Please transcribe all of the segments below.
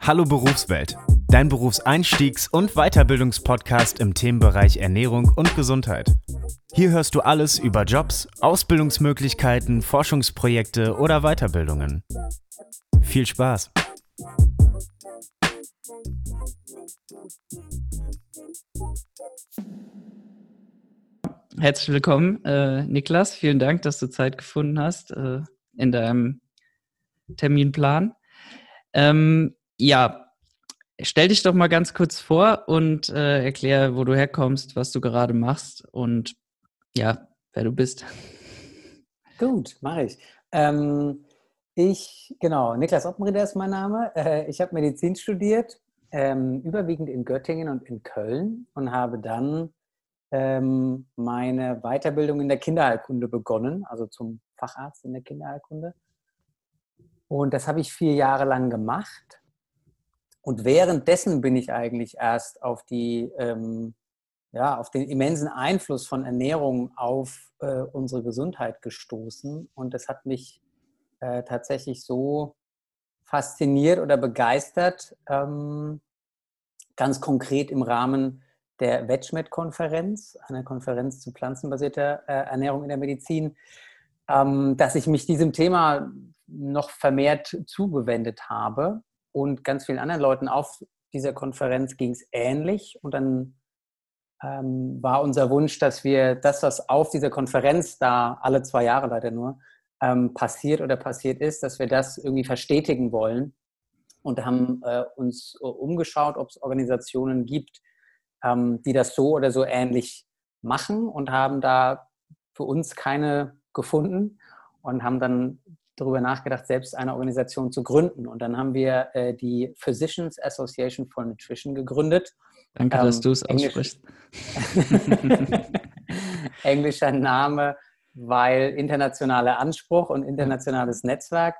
Hallo Berufswelt, dein Berufseinstiegs- und Weiterbildungspodcast im Themenbereich Ernährung und Gesundheit. Hier hörst du alles über Jobs, Ausbildungsmöglichkeiten, Forschungsprojekte oder Weiterbildungen. Viel Spaß! Herzlich willkommen, äh, Niklas. Vielen Dank, dass du Zeit gefunden hast äh, in deinem Terminplan. Ähm, ja, stell dich doch mal ganz kurz vor und äh, erklär, wo du herkommst, was du gerade machst und ja, wer du bist. Gut, mache ich. Ähm, ich, genau, Niklas Oppenrieder ist mein Name. Äh, ich habe Medizin studiert, ähm, überwiegend in Göttingen und in Köln und habe dann ähm, meine Weiterbildung in der Kinderheilkunde begonnen, also zum Facharzt in der Kinderheilkunde. Und das habe ich vier Jahre lang gemacht. Und währenddessen bin ich eigentlich erst auf die, ähm, ja, auf den immensen Einfluss von Ernährung auf äh, unsere Gesundheit gestoßen. Und das hat mich äh, tatsächlich so fasziniert oder begeistert, ähm, ganz konkret im Rahmen der WetschMed-Konferenz, einer Konferenz zu pflanzenbasierter äh, Ernährung in der Medizin, ähm, dass ich mich diesem Thema noch vermehrt zugewendet habe. Und ganz vielen anderen Leuten auf dieser Konferenz ging es ähnlich. Und dann ähm, war unser Wunsch, dass wir das, was auf dieser Konferenz da alle zwei Jahre leider nur ähm, passiert oder passiert ist, dass wir das irgendwie verstetigen wollen. Und haben äh, uns äh, umgeschaut, ob es Organisationen gibt, ähm, die das so oder so ähnlich machen und haben da für uns keine gefunden und haben dann darüber nachgedacht, selbst eine Organisation zu gründen. Und dann haben wir äh, die Physicians Association for Nutrition gegründet. Danke, ähm, dass du es aussprichst. Englischer Name, weil internationaler Anspruch und internationales Netzwerk.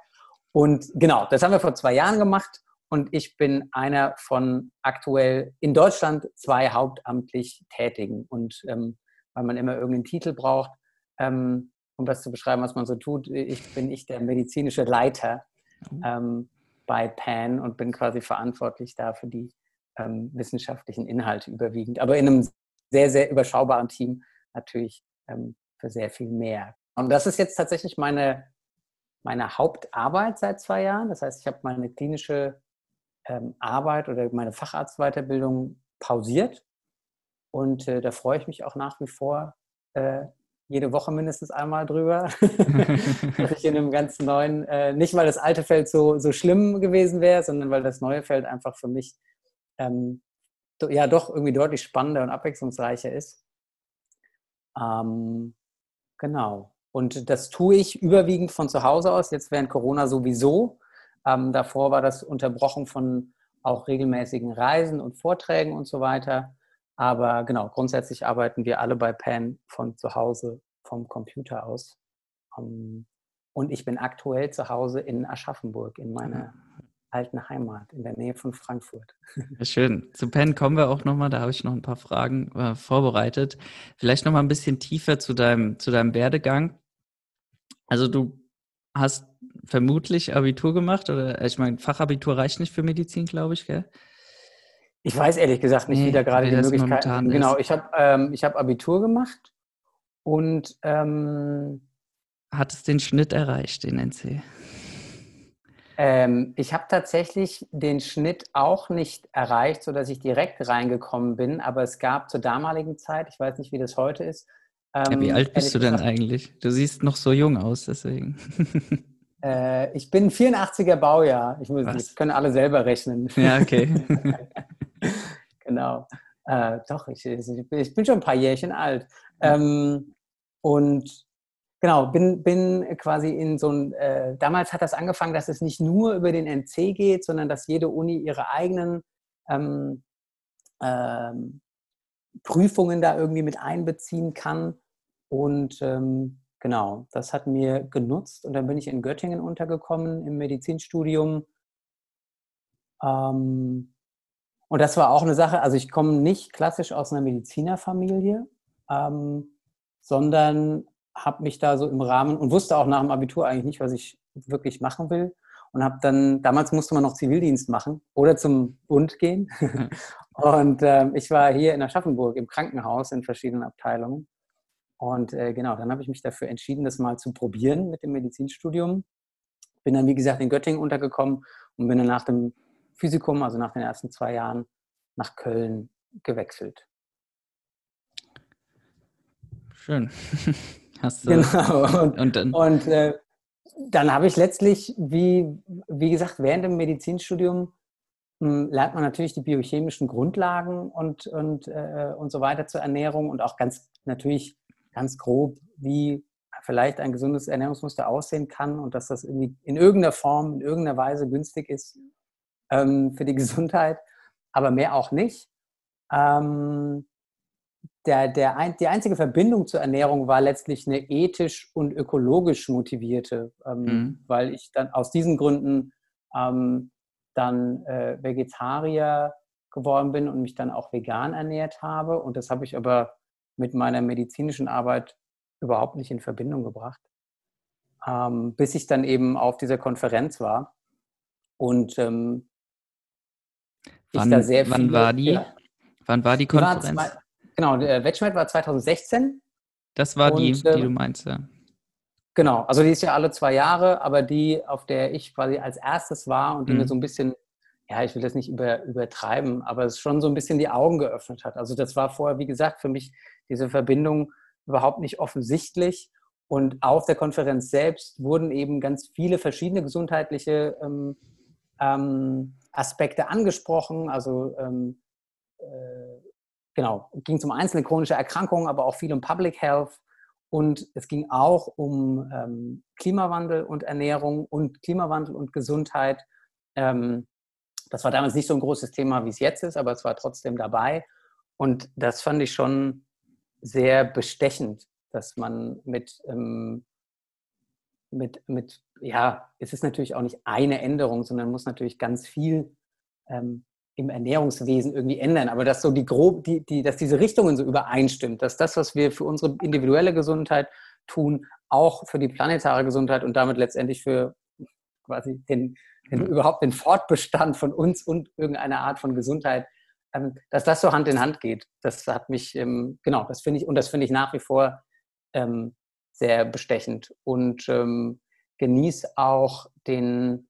Und genau, das haben wir vor zwei Jahren gemacht. Und ich bin einer von aktuell in Deutschland zwei hauptamtlich Tätigen. Und ähm, weil man immer irgendeinen Titel braucht, ähm, um das zu beschreiben, was man so tut, ich, bin ich der medizinische Leiter mhm. ähm, bei PAN und bin quasi verantwortlich da für die ähm, wissenschaftlichen Inhalte überwiegend. Aber in einem sehr, sehr überschaubaren Team natürlich ähm, für sehr viel mehr. Und das ist jetzt tatsächlich meine, meine Hauptarbeit seit zwei Jahren. Das heißt, ich habe meine klinische ähm, Arbeit oder meine Facharztweiterbildung pausiert. Und äh, da freue ich mich auch nach wie vor äh, jede Woche mindestens einmal drüber. dass ich in einem ganz neuen, äh, nicht weil das alte Feld so, so schlimm gewesen wäre, sondern weil das neue Feld einfach für mich ähm, ja doch irgendwie deutlich spannender und abwechslungsreicher ist. Ähm, genau. Und das tue ich überwiegend von zu Hause aus, jetzt während Corona sowieso. Ähm, davor war das unterbrochen von auch regelmäßigen Reisen und Vorträgen und so weiter. Aber genau, grundsätzlich arbeiten wir alle bei PAN von zu Hause vom Computer aus. Ähm, und ich bin aktuell zu Hause in Aschaffenburg, in meiner alten Heimat, in der Nähe von Frankfurt. Schön. Zu PAN kommen wir auch nochmal, da habe ich noch ein paar Fragen äh, vorbereitet. Vielleicht nochmal ein bisschen tiefer zu deinem, zu deinem Werdegang. Also du hast vermutlich Abitur gemacht oder ich meine, Fachabitur reicht nicht für Medizin, glaube ich, gell? Ich weiß ehrlich gesagt nicht, nee, wie da gerade die Möglichkeiten Genau, ich habe ähm, hab Abitur gemacht und ähm, hat es den Schnitt erreicht, den NC? Ähm, ich habe tatsächlich den Schnitt auch nicht erreicht, sodass ich direkt reingekommen bin, aber es gab zur damaligen Zeit, ich weiß nicht, wie das heute ist. Ja, wie ähm, alt bist du denn eigentlich? Du siehst noch so jung aus, deswegen. Äh, ich bin 84er Baujahr. Ich muss, das können alle selber rechnen. Ja, okay. genau. Äh, doch, ich, ich, bin schon ein paar Jährchen alt. Ähm, und genau, bin, bin quasi in so ein, äh, damals hat das angefangen, dass es nicht nur über den NC geht, sondern dass jede Uni ihre eigenen ähm, ähm, Prüfungen da irgendwie mit einbeziehen kann. Und ähm, genau, das hat mir genutzt. Und dann bin ich in Göttingen untergekommen im Medizinstudium. Ähm, und das war auch eine Sache, also ich komme nicht klassisch aus einer Medizinerfamilie, ähm, sondern habe mich da so im Rahmen und wusste auch nach dem Abitur eigentlich nicht, was ich wirklich machen will. und habe dann, damals musste man noch Zivildienst machen oder zum Bund gehen. und äh, ich war hier in Aschaffenburg im Krankenhaus in verschiedenen Abteilungen. Und äh, genau, dann habe ich mich dafür entschieden, das mal zu probieren mit dem Medizinstudium. Bin dann, wie gesagt, in Göttingen untergekommen und bin dann nach dem Physikum, also nach den ersten zwei Jahren, nach Köln gewechselt. Schön. Hast du, genau. Und, und dann, und, äh, dann habe ich letztlich, wie, wie gesagt, während dem Medizinstudium mh, hm, lernt man natürlich die biochemischen Grundlagen und, und, äh, und so weiter zur Ernährung und auch ganz natürlich ganz grob, wie vielleicht ein gesundes Ernährungsmuster aussehen kann und dass das irgendwie in irgendeiner Form, in irgendeiner Weise günstig ist ähm, für die Gesundheit, aber mehr auch nicht. Ähm, der, der ein, die einzige Verbindung zur Ernährung war letztlich eine ethisch und ökologisch motivierte, ähm, mhm. weil ich dann aus diesen Gründen ähm, dann äh, Vegetarier geworden bin und mich dann auch vegan ernährt habe. Und das habe ich aber mit meiner medizinischen Arbeit überhaupt nicht in Verbindung gebracht, ähm, bis ich dann eben auf dieser Konferenz war und ähm, wann, da sehr wann war die? Ja, wann war die Konferenz? War zwei, genau, der Wettschmidt war 2016. Das war und, die, die du ähm, meinst, ja. Genau, also die ist ja alle zwei Jahre, aber die, auf der ich quasi als erstes war und die mhm. mir so ein bisschen ja, ich will das nicht über, übertreiben, aber es schon so ein bisschen die Augen geöffnet hat. Also das war vorher, wie gesagt, für mich diese Verbindung überhaupt nicht offensichtlich. Und auf der Konferenz selbst wurden eben ganz viele verschiedene gesundheitliche ähm, ähm, Aspekte angesprochen. Also ähm, äh, genau, ging um einzelne chronische Erkrankungen, aber auch viel um Public Health. Und es ging auch um ähm, Klimawandel und Ernährung und Klimawandel und Gesundheit. Ähm, das war damals nicht so ein großes Thema, wie es jetzt ist, aber es war trotzdem dabei. Und das fand ich schon sehr bestechend, dass man mit, ähm, mit, mit, ja, es ist natürlich auch nicht eine Änderung, sondern muss natürlich ganz viel ähm, im Ernährungswesen irgendwie ändern. Aber dass so die grob, die, die, dass diese Richtungen so übereinstimmt, dass das, was wir für unsere individuelle Gesundheit tun, auch für die planetare Gesundheit und damit letztendlich für quasi den, den, überhaupt den Fortbestand von uns und irgendeine Art von Gesundheit, ähm, dass das so Hand in Hand geht. Das hat mich, ähm, genau, das finde ich, und das finde ich nach wie vor ähm, sehr bestechend und ähm, genieße auch den,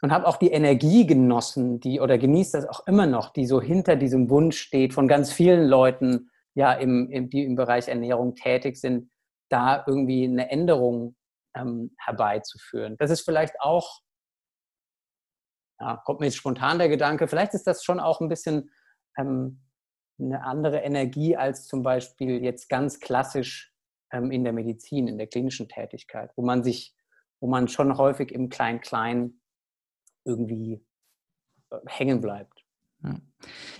und habe auch die Energie genossen, die, oder genieße das auch immer noch, die so hinter diesem Wunsch steht von ganz vielen Leuten, ja, im, im, die im Bereich Ernährung tätig sind, da irgendwie eine Änderung ähm, herbeizuführen. Das ist vielleicht auch ja, kommt mir jetzt spontan der Gedanke, vielleicht ist das schon auch ein bisschen ähm, eine andere Energie als zum Beispiel jetzt ganz klassisch ähm, in der Medizin, in der klinischen Tätigkeit, wo man sich, wo man schon häufig im Klein-Klein irgendwie äh, hängen bleibt.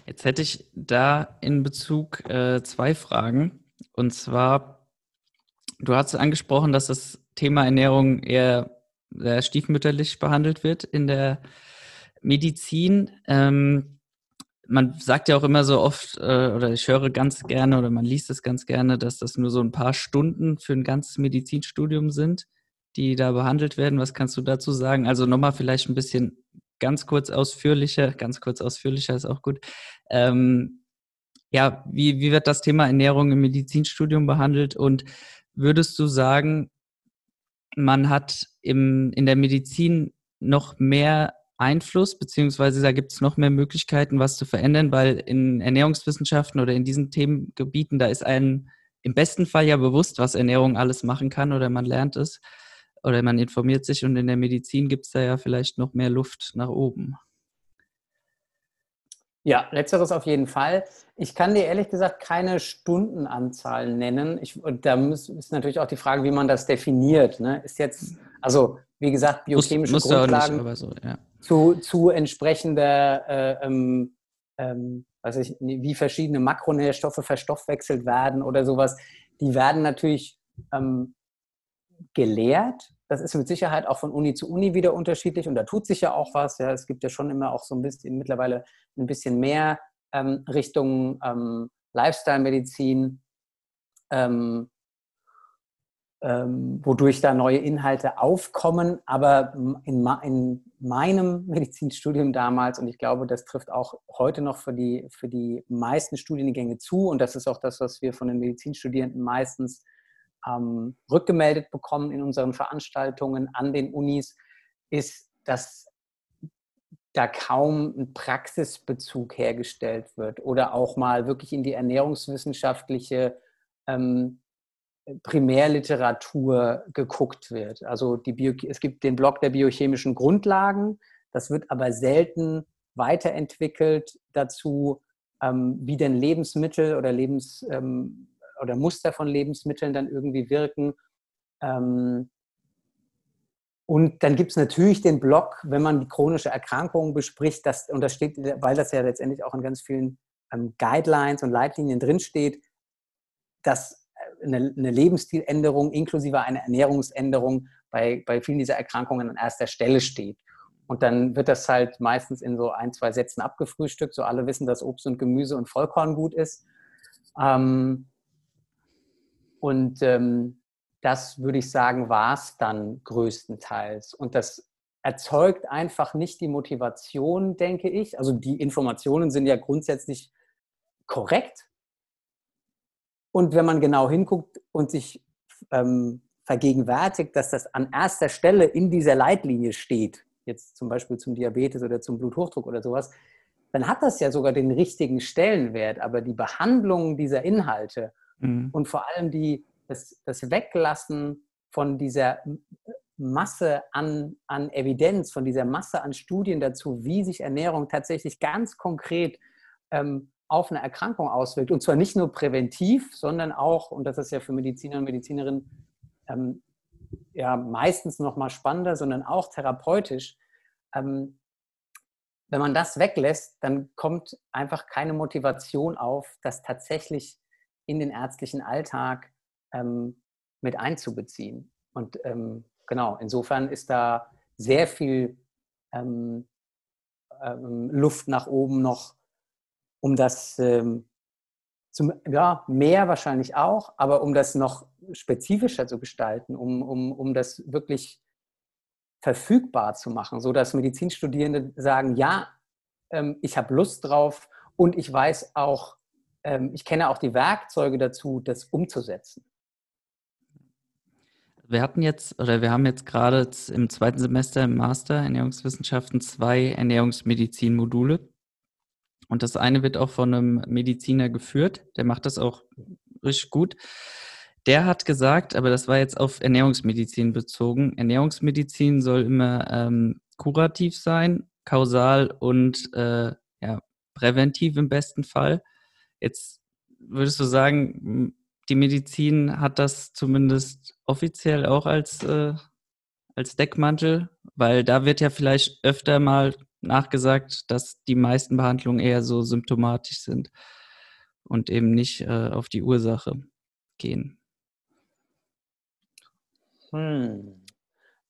Jetzt hätte ich da in Bezug äh, zwei Fragen. Und zwar, du hast angesprochen, dass das Thema Ernährung eher sehr stiefmütterlich behandelt wird in der Medizin, ähm, man sagt ja auch immer so oft, äh, oder ich höre ganz gerne oder man liest es ganz gerne, dass das nur so ein paar Stunden für ein ganzes Medizinstudium sind, die da behandelt werden. Was kannst du dazu sagen? Also nochmal vielleicht ein bisschen ganz kurz ausführlicher, ganz kurz ausführlicher ist auch gut. Ähm, ja, wie, wie wird das Thema Ernährung im Medizinstudium behandelt und würdest du sagen, man hat im, in der Medizin noch mehr Einfluss, beziehungsweise da gibt es noch mehr Möglichkeiten, was zu verändern, weil in Ernährungswissenschaften oder in diesen Themengebieten, da ist einem im besten Fall ja bewusst, was Ernährung alles machen kann oder man lernt es oder man informiert sich und in der Medizin gibt es da ja vielleicht noch mehr Luft nach oben. Ja, letzteres auf jeden Fall. Ich kann dir ehrlich gesagt keine Stundenanzahl nennen. Ich, und da muss, ist natürlich auch die Frage, wie man das definiert. Ne? Ist jetzt, also wie gesagt, biochemische muss, muss Grundlagen. Nicht, so, ja zu, zu entsprechender, äh, ähm, ähm, weiß ich, wie verschiedene Makronährstoffe verstoffwechselt werden oder sowas, die werden natürlich ähm, gelehrt. Das ist mit Sicherheit auch von Uni zu Uni wieder unterschiedlich und da tut sich ja auch was. Ja, es gibt ja schon immer auch so ein bisschen mittlerweile ein bisschen mehr ähm, Richtung ähm, Lifestyle-Medizin. Ähm, ähm, wodurch da neue Inhalte aufkommen. Aber in, in, meinem Medizinstudium damals, und ich glaube, das trifft auch heute noch für die, für die meisten Studiengänge zu, und das ist auch das, was wir von den Medizinstudierenden meistens ähm, rückgemeldet bekommen in unseren Veranstaltungen an den Unis, ist, dass da kaum ein Praxisbezug hergestellt wird oder auch mal wirklich in die ernährungswissenschaftliche ähm, Primärliteratur geguckt wird. Also die Bio es gibt den Blog der biochemischen Grundlagen, das wird aber selten weiterentwickelt dazu, ähm, wie denn Lebensmittel oder Lebens ähm, oder Muster von Lebensmitteln dann irgendwie wirken. Ähm, und dann gibt es natürlich den Blog, wenn man die chronische Erkrankung bespricht, das, und das steht, weil das ja letztendlich auch in ganz vielen ähm, Guidelines und Leitlinien drinsteht, dass eine, eine Lebensstiländerung inklusive einer Ernährungsänderung bei, bei vielen dieser Erkrankungen an erster Stelle steht. Und dann wird das halt meistens in so ein, zwei Sätzen abgefrühstückt. So alle wissen, dass Obst und Gemüse und Vollkorn gut ist. Ähm, und ähm, das würde ich sagen, war es dann größtenteils. Und das erzeugt einfach nicht die Motivation, denke ich. Also die Informationen sind ja grundsätzlich korrekt, und wenn man genau hinguckt und sich ähm, vergegenwärtigt, dass das an erster Stelle in dieser Leitlinie steht, jetzt zum Beispiel zum Diabetes oder zum Bluthochdruck oder sowas, dann hat das ja sogar den richtigen Stellenwert. Aber die Behandlung dieser Inhalte mhm. und vor allem die, das, das Weglassen von dieser Masse an, an Evidenz, von dieser Masse an Studien dazu, wie sich Ernährung tatsächlich ganz konkret ähm, auf eine Erkrankung auswirkt. Und zwar nicht nur präventiv, sondern auch, und das ist ja für Mediziner und Medizinerinnen ähm, ja meistens noch mal spannender, sondern auch therapeutisch. Ähm, wenn man das weglässt, dann kommt einfach keine Motivation auf, das tatsächlich in den ärztlichen Alltag ähm, mit einzubeziehen. Und ähm, genau, insofern ist da sehr viel ähm, ähm, Luft nach oben noch um das ähm, zum, ja, mehr wahrscheinlich auch, aber um das noch spezifischer zu gestalten, um, um, um das wirklich verfügbar zu machen, sodass Medizinstudierende sagen, ja, ähm, ich habe Lust drauf und ich weiß auch, ähm, ich kenne auch die Werkzeuge dazu, das umzusetzen. Wir hatten jetzt, oder wir haben jetzt gerade im zweiten Semester im Master Ernährungswissenschaften zwei Ernährungsmedizin-Module. Und das eine wird auch von einem Mediziner geführt, der macht das auch richtig gut. Der hat gesagt, aber das war jetzt auf Ernährungsmedizin bezogen, Ernährungsmedizin soll immer ähm, kurativ sein, kausal und äh, ja, präventiv im besten Fall. Jetzt würdest du sagen, die Medizin hat das zumindest offiziell auch als, äh, als Deckmantel, weil da wird ja vielleicht öfter mal nachgesagt, dass die meisten Behandlungen eher so symptomatisch sind und eben nicht äh, auf die Ursache gehen. Hm.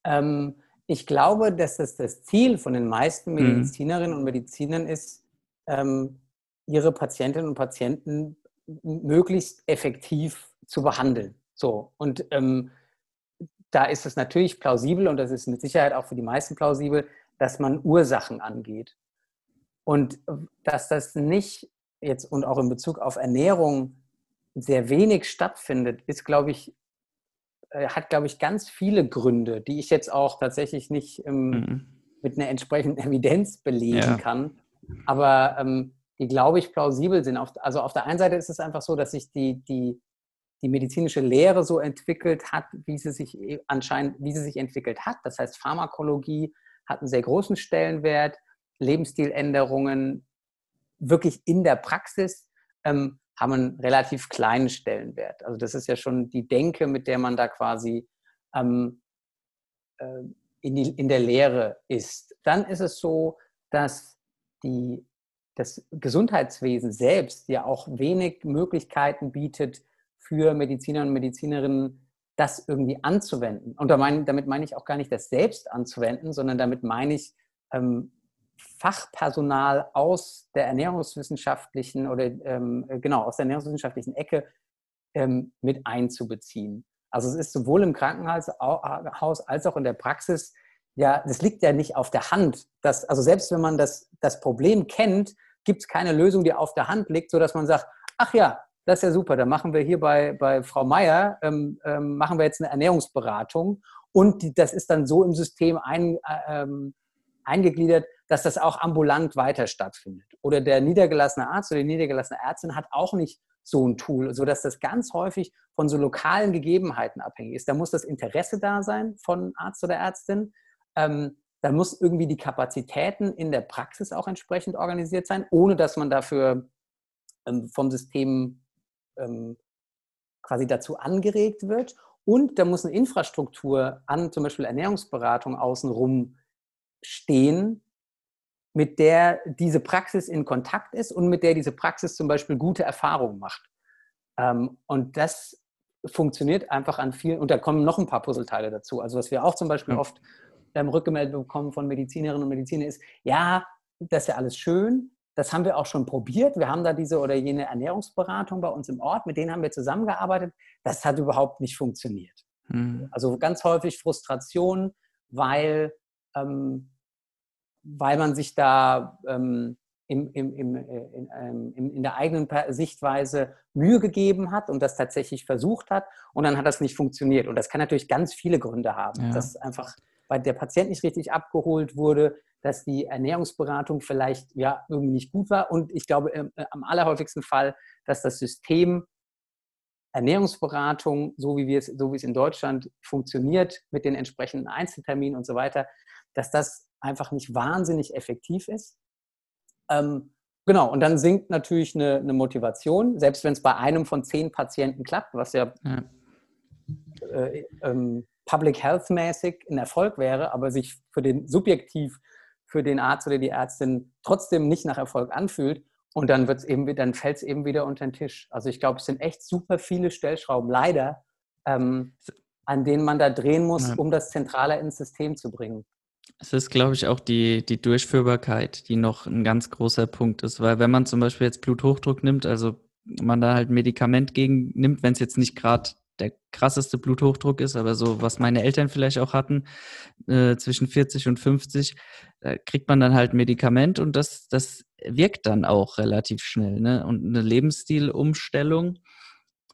Ähm, ich glaube, dass das das Ziel von den meisten hm. Medizinerinnen hm. und Medizinern ist, ähm, ihre Patientinnen und Patienten möglichst effektiv zu behandeln. So und ähm, da ist es natürlich plausibel und das ist mit Sicherheit auch für die meisten plausibel, dass man Ursachen angeht. Und dass das nicht jetzt und auch in Bezug auf Ernährung sehr wenig stattfindet, ist, glaube ich, äh, hat, glaube ich, ganz viele Gründe, die ich jetzt auch tatsächlich nicht ähm, mhm. mit einer entsprechenden Evidenz belegen ja. kann. Aber ähm, die, glaube ich, plausibel sind. Auf, also auf der einen Seite ist es einfach so, dass sich die, die, die medizinische Lehre so entwickelt hat, wie sie sich e, anscheinend, wie sie sich entwickelt hat. Das heißt, Pharmakologie hat einen sehr großen Stellenwert. Lebensstiländerungen wirklich in der Praxis ähm, haben einen relativ kleinen Stellenwert. Also das ist ja schon die Denke, mit der man da quasi ähm, äh, in, die, in der Lehre ist. Dann ist es so, dass die, das Gesundheitswesen selbst ja auch wenig Möglichkeiten bietet für Mediziner und Medizinerinnen, das irgendwie anzuwenden. Und damit meine ich auch gar nicht das selbst anzuwenden, sondern damit meine ich ähm, Fachpersonal aus der ernährungswissenschaftlichen oder ähm, genau aus der ernährungswissenschaftlichen Ecke ähm, mit einzubeziehen. Also es ist sowohl im Krankenhaus als auch in der Praxis, ja, das liegt ja nicht auf der Hand. Dass, also selbst wenn man das, das Problem kennt, gibt es keine Lösung, die auf der Hand liegt, sodass man sagt, ach ja, das ist ja super, dann machen wir hier bei, bei Frau Meier, ähm, ähm, machen wir jetzt eine Ernährungsberatung und die, das ist dann so im System ein, äh, ähm, eingegliedert, dass das auch ambulant weiter stattfindet. Oder der niedergelassene Arzt oder die niedergelassene Ärztin hat auch nicht so ein Tool, sodass das ganz häufig von so lokalen Gegebenheiten abhängig ist. Da muss das Interesse da sein von Arzt oder Ärztin. Ähm, da muss irgendwie die Kapazitäten in der Praxis auch entsprechend organisiert sein, ohne dass man dafür ähm, vom System ähm, quasi dazu angeregt wird. Und da muss eine Infrastruktur an zum Beispiel Ernährungsberatung außenrum stehen, mit der diese Praxis in Kontakt ist und mit der diese Praxis zum Beispiel gute Erfahrungen macht. Ähm, und das funktioniert einfach an vielen, und da kommen noch ein paar Puzzleteile dazu. Also was wir auch zum Beispiel ja. oft ähm, rückgemeldet bekommen von Medizinerinnen und Medizinern ist, ja, das ist ja alles schön, das haben wir auch schon probiert. Wir haben da diese oder jene Ernährungsberatung bei uns im Ort, mit denen haben wir zusammengearbeitet. Das hat überhaupt nicht funktioniert. Mhm. Also ganz häufig Frustration, weil ähm, weil man sich da ähm, im, im, im, äh, in, ähm, in, der eigenen Sichtweise Mühe gegeben hat und das tatsächlich versucht hat und dann hat das nicht funktioniert. Und das kann natürlich ganz viele Gründe haben, ja. dass einfach weil der Patient nicht richtig abgeholt wurde, dass die Ernährungsberatung vielleicht ja irgendwie nicht gut war und ich glaube äh, am allerhäufigsten Fall, dass das System Ernährungsberatung, so wie, wir es, so wie es in Deutschland funktioniert, mit den entsprechenden Einzelterminen und so weiter, dass das einfach nicht wahnsinnig effektiv ist. Ähm, genau, und dann sinkt natürlich eine, eine Motivation, selbst wenn es bei einem von zehn Patienten klappt, was ja, ja. Äh, ähm, Public Health mäßig ein Erfolg wäre, aber sich für den subjektiv für den Arzt oder die Ärztin trotzdem nicht nach Erfolg anfühlt. Und dann wird's eben, dann fällt es eben wieder unter den Tisch. Also ich glaube, es sind echt super viele Stellschrauben, leider, ähm, an denen man da drehen muss, um das zentraler ins System zu bringen. Es ist, glaube ich, auch die, die Durchführbarkeit, die noch ein ganz großer Punkt ist. Weil wenn man zum Beispiel jetzt Bluthochdruck nimmt, also man da halt Medikament gegen nimmt, wenn es jetzt nicht gerade der krasseste Bluthochdruck ist, aber so, was meine Eltern vielleicht auch hatten, äh, zwischen 40 und 50, da kriegt man dann halt Medikament und das, das wirkt dann auch relativ schnell. Ne? Und eine Lebensstilumstellung,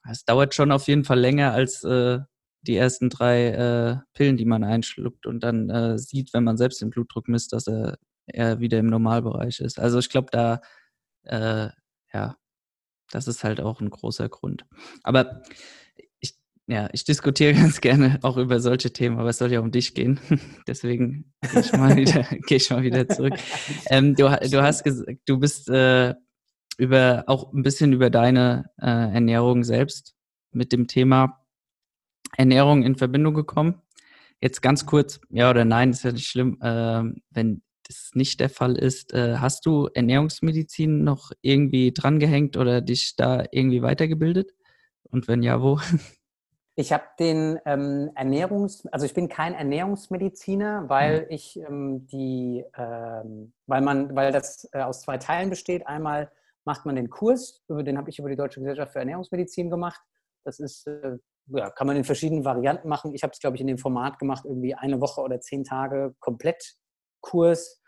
das dauert schon auf jeden Fall länger als äh, die ersten drei äh, Pillen, die man einschluckt und dann äh, sieht, wenn man selbst den Blutdruck misst, dass er, er wieder im Normalbereich ist. Also ich glaube, da, äh, ja, das ist halt auch ein großer Grund. Aber ja, ich diskutiere ganz gerne auch über solche Themen, aber es soll ja um dich gehen. Deswegen gehe ich mal wieder, geh ich mal wieder zurück. Ähm, du, du hast gesagt, du bist äh, über auch ein bisschen über deine äh, Ernährung selbst mit dem Thema Ernährung in Verbindung gekommen. Jetzt ganz kurz, ja oder nein, ist ja nicht schlimm. Äh, wenn das nicht der Fall ist, äh, hast du Ernährungsmedizin noch irgendwie drangehängt oder dich da irgendwie weitergebildet? Und wenn ja, wo? Ich habe den ähm, Ernährungs, also ich bin kein Ernährungsmediziner, weil mhm. ich ähm, die, ähm, weil man, weil das äh, aus zwei Teilen besteht. Einmal macht man den Kurs, über den habe ich über die Deutsche Gesellschaft für Ernährungsmedizin gemacht. Das ist äh, ja, kann man in verschiedenen Varianten machen. Ich habe es, glaube ich, in dem Format gemacht, irgendwie eine Woche oder zehn Tage Komplettkurs.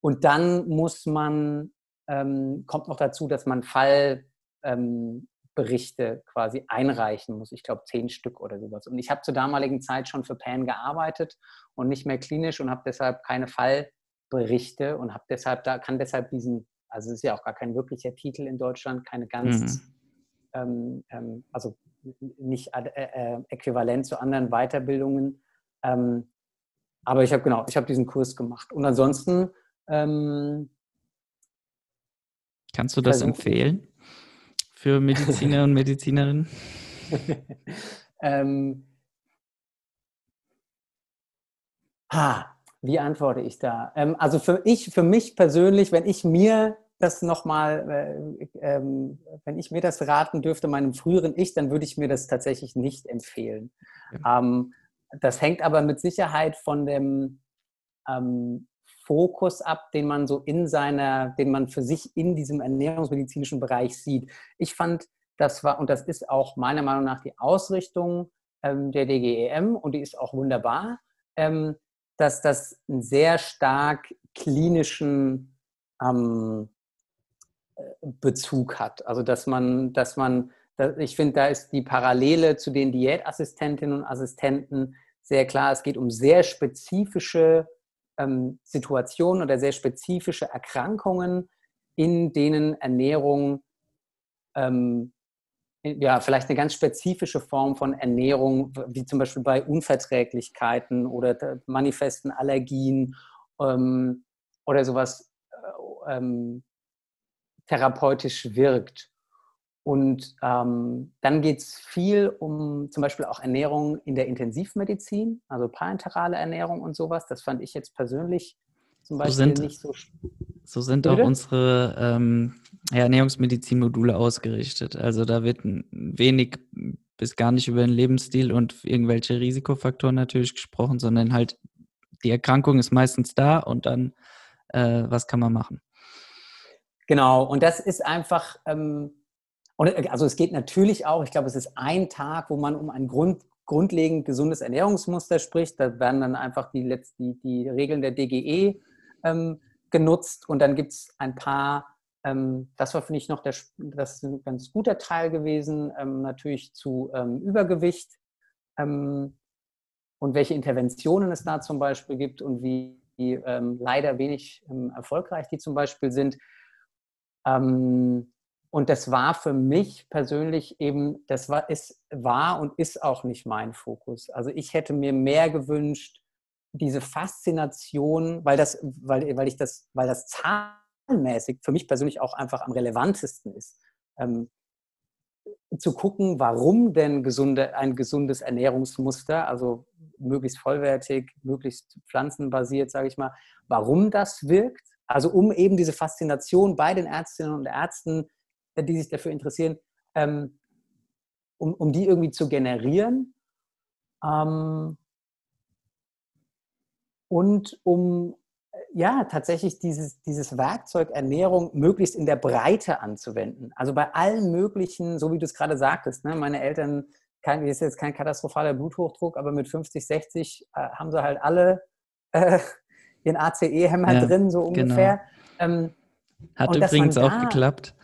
Und dann muss man, ähm, kommt noch dazu, dass man Fallberichte ähm, quasi einreichen muss. Ich glaube, zehn Stück oder sowas. Und ich habe zur damaligen Zeit schon für PAN gearbeitet und nicht mehr klinisch und habe deshalb keine Fallberichte und habe deshalb, da kann deshalb diesen, also es ist ja auch gar kein wirklicher Titel in Deutschland, keine ganz, mhm. ähm, ähm, also nicht äh, äh, äquivalent zu anderen Weiterbildungen. Ähm, aber ich habe genau, ich habe diesen Kurs gemacht. Und ansonsten ähm, Kannst du das empfehlen für Mediziner und Medizinerinnen? ähm, ha, wie antworte ich da? Ähm, also für ich, für mich persönlich, wenn ich mir das nochmal, äh, ähm, wenn ich mir das raten dürfte, meinem früheren Ich, dann würde ich mir das tatsächlich nicht empfehlen. Ja. Ähm, das hängt aber mit Sicherheit von dem ähm, Fokus ab, den man so in seiner, den man für sich in diesem ernährungsmedizinischen Bereich sieht. Ich fand, das war, und das ist auch meiner Meinung nach die Ausrichtung ähm, der DGEM und die ist auch wunderbar, ähm, dass das einen sehr stark klinischen ähm, äh, Bezug hat. Also dass man, dass man, ich finde, da ist die Parallele zu den Diätassistentinnen und Assistenten sehr klar. Es geht um sehr spezifische ähm, Situationen oder sehr spezifische Erkrankungen, in denen Ernährung ähm, ja, vielleicht eine ganz spezifische Form von Ernährung, wie zum Beispiel bei Unverträglichkeiten oder manifesten Allergien ähm, oder sowas äh, ähm, therapeutisch wirkt. Und ähm, dann geht es viel um zum Beispiel auch Ernährung in der Intensivmedizin, also parenterale Ernährung und sowas. Das fand ich jetzt persönlich zum Beispiel so sind, nicht so. So sind auch unsere ähm, Ernährungsmedizin-Module ausgerichtet. Also da wird wenig bis gar nicht über den Lebensstil und irgendwelche Risikofaktoren natürlich gesprochen, sondern halt die Erkrankung ist meistens da und dann äh, was kann man machen. Genau, und das ist einfach, ähm, und, äh, also es geht natürlich auch, ich glaube, es ist ein Tag, wo man um ein Grund, grundlegend gesundes Ernährungsmuster spricht. Da werden dann einfach die, die, die Regeln der DGE ähm, genutzt und dann gibt es ein paar, ähm, das war, finde ich, noch der, das ist ein ganz guter Teil gewesen, ähm, natürlich zu ähm, Übergewicht ähm, und welche Interventionen es da zum Beispiel gibt und wie ähm, leider wenig erfolgreich die zum Beispiel sind. Und das war für mich persönlich eben, das war, ist, war und ist auch nicht mein Fokus. Also ich hätte mir mehr gewünscht, diese Faszination, weil das, weil, weil ich das, weil das zahlenmäßig für mich persönlich auch einfach am relevantesten ist. Ähm, zu gucken, warum denn gesunde, ein gesundes Ernährungsmuster, also möglichst vollwertig, möglichst pflanzenbasiert, sage ich mal, warum das wirkt also um eben diese Faszination bei den Ärztinnen und Ärzten, die sich dafür interessieren, ähm, um, um die irgendwie zu generieren. Ähm, und um äh, ja tatsächlich dieses, dieses Werkzeug Ernährung möglichst in der Breite anzuwenden. Also bei allen möglichen, so wie du es gerade sagtest, ne, meine Eltern, kein, ist jetzt kein katastrophaler Bluthochdruck, aber mit 50, 60 äh, haben sie halt alle äh, ihren ACE-Hämmer ja, drin, so ungefähr. Genau. Ähm, Hat übrigens auch geklappt.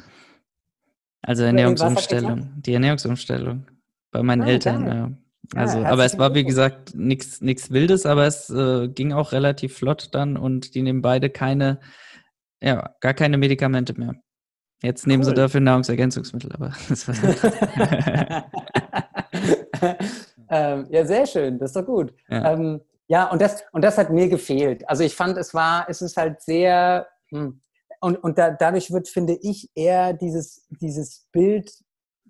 Also Ernährungsumstellung, die Ernährungsumstellung bei meinen ah, Eltern. Ja. Also, ja, aber es war wie gesagt nichts Wildes, aber es äh, ging auch relativ flott dann und die nehmen beide keine, ja, gar keine Medikamente mehr. Jetzt nehmen cool. sie dafür Nahrungsergänzungsmittel, aber das war ähm, Ja, sehr schön, das ist doch gut. Ja. Ähm, ja, und das, und das hat mir gefehlt. Also ich fand, es war, es ist halt sehr, hm, und, und da, dadurch wird, finde ich, eher dieses, dieses Bild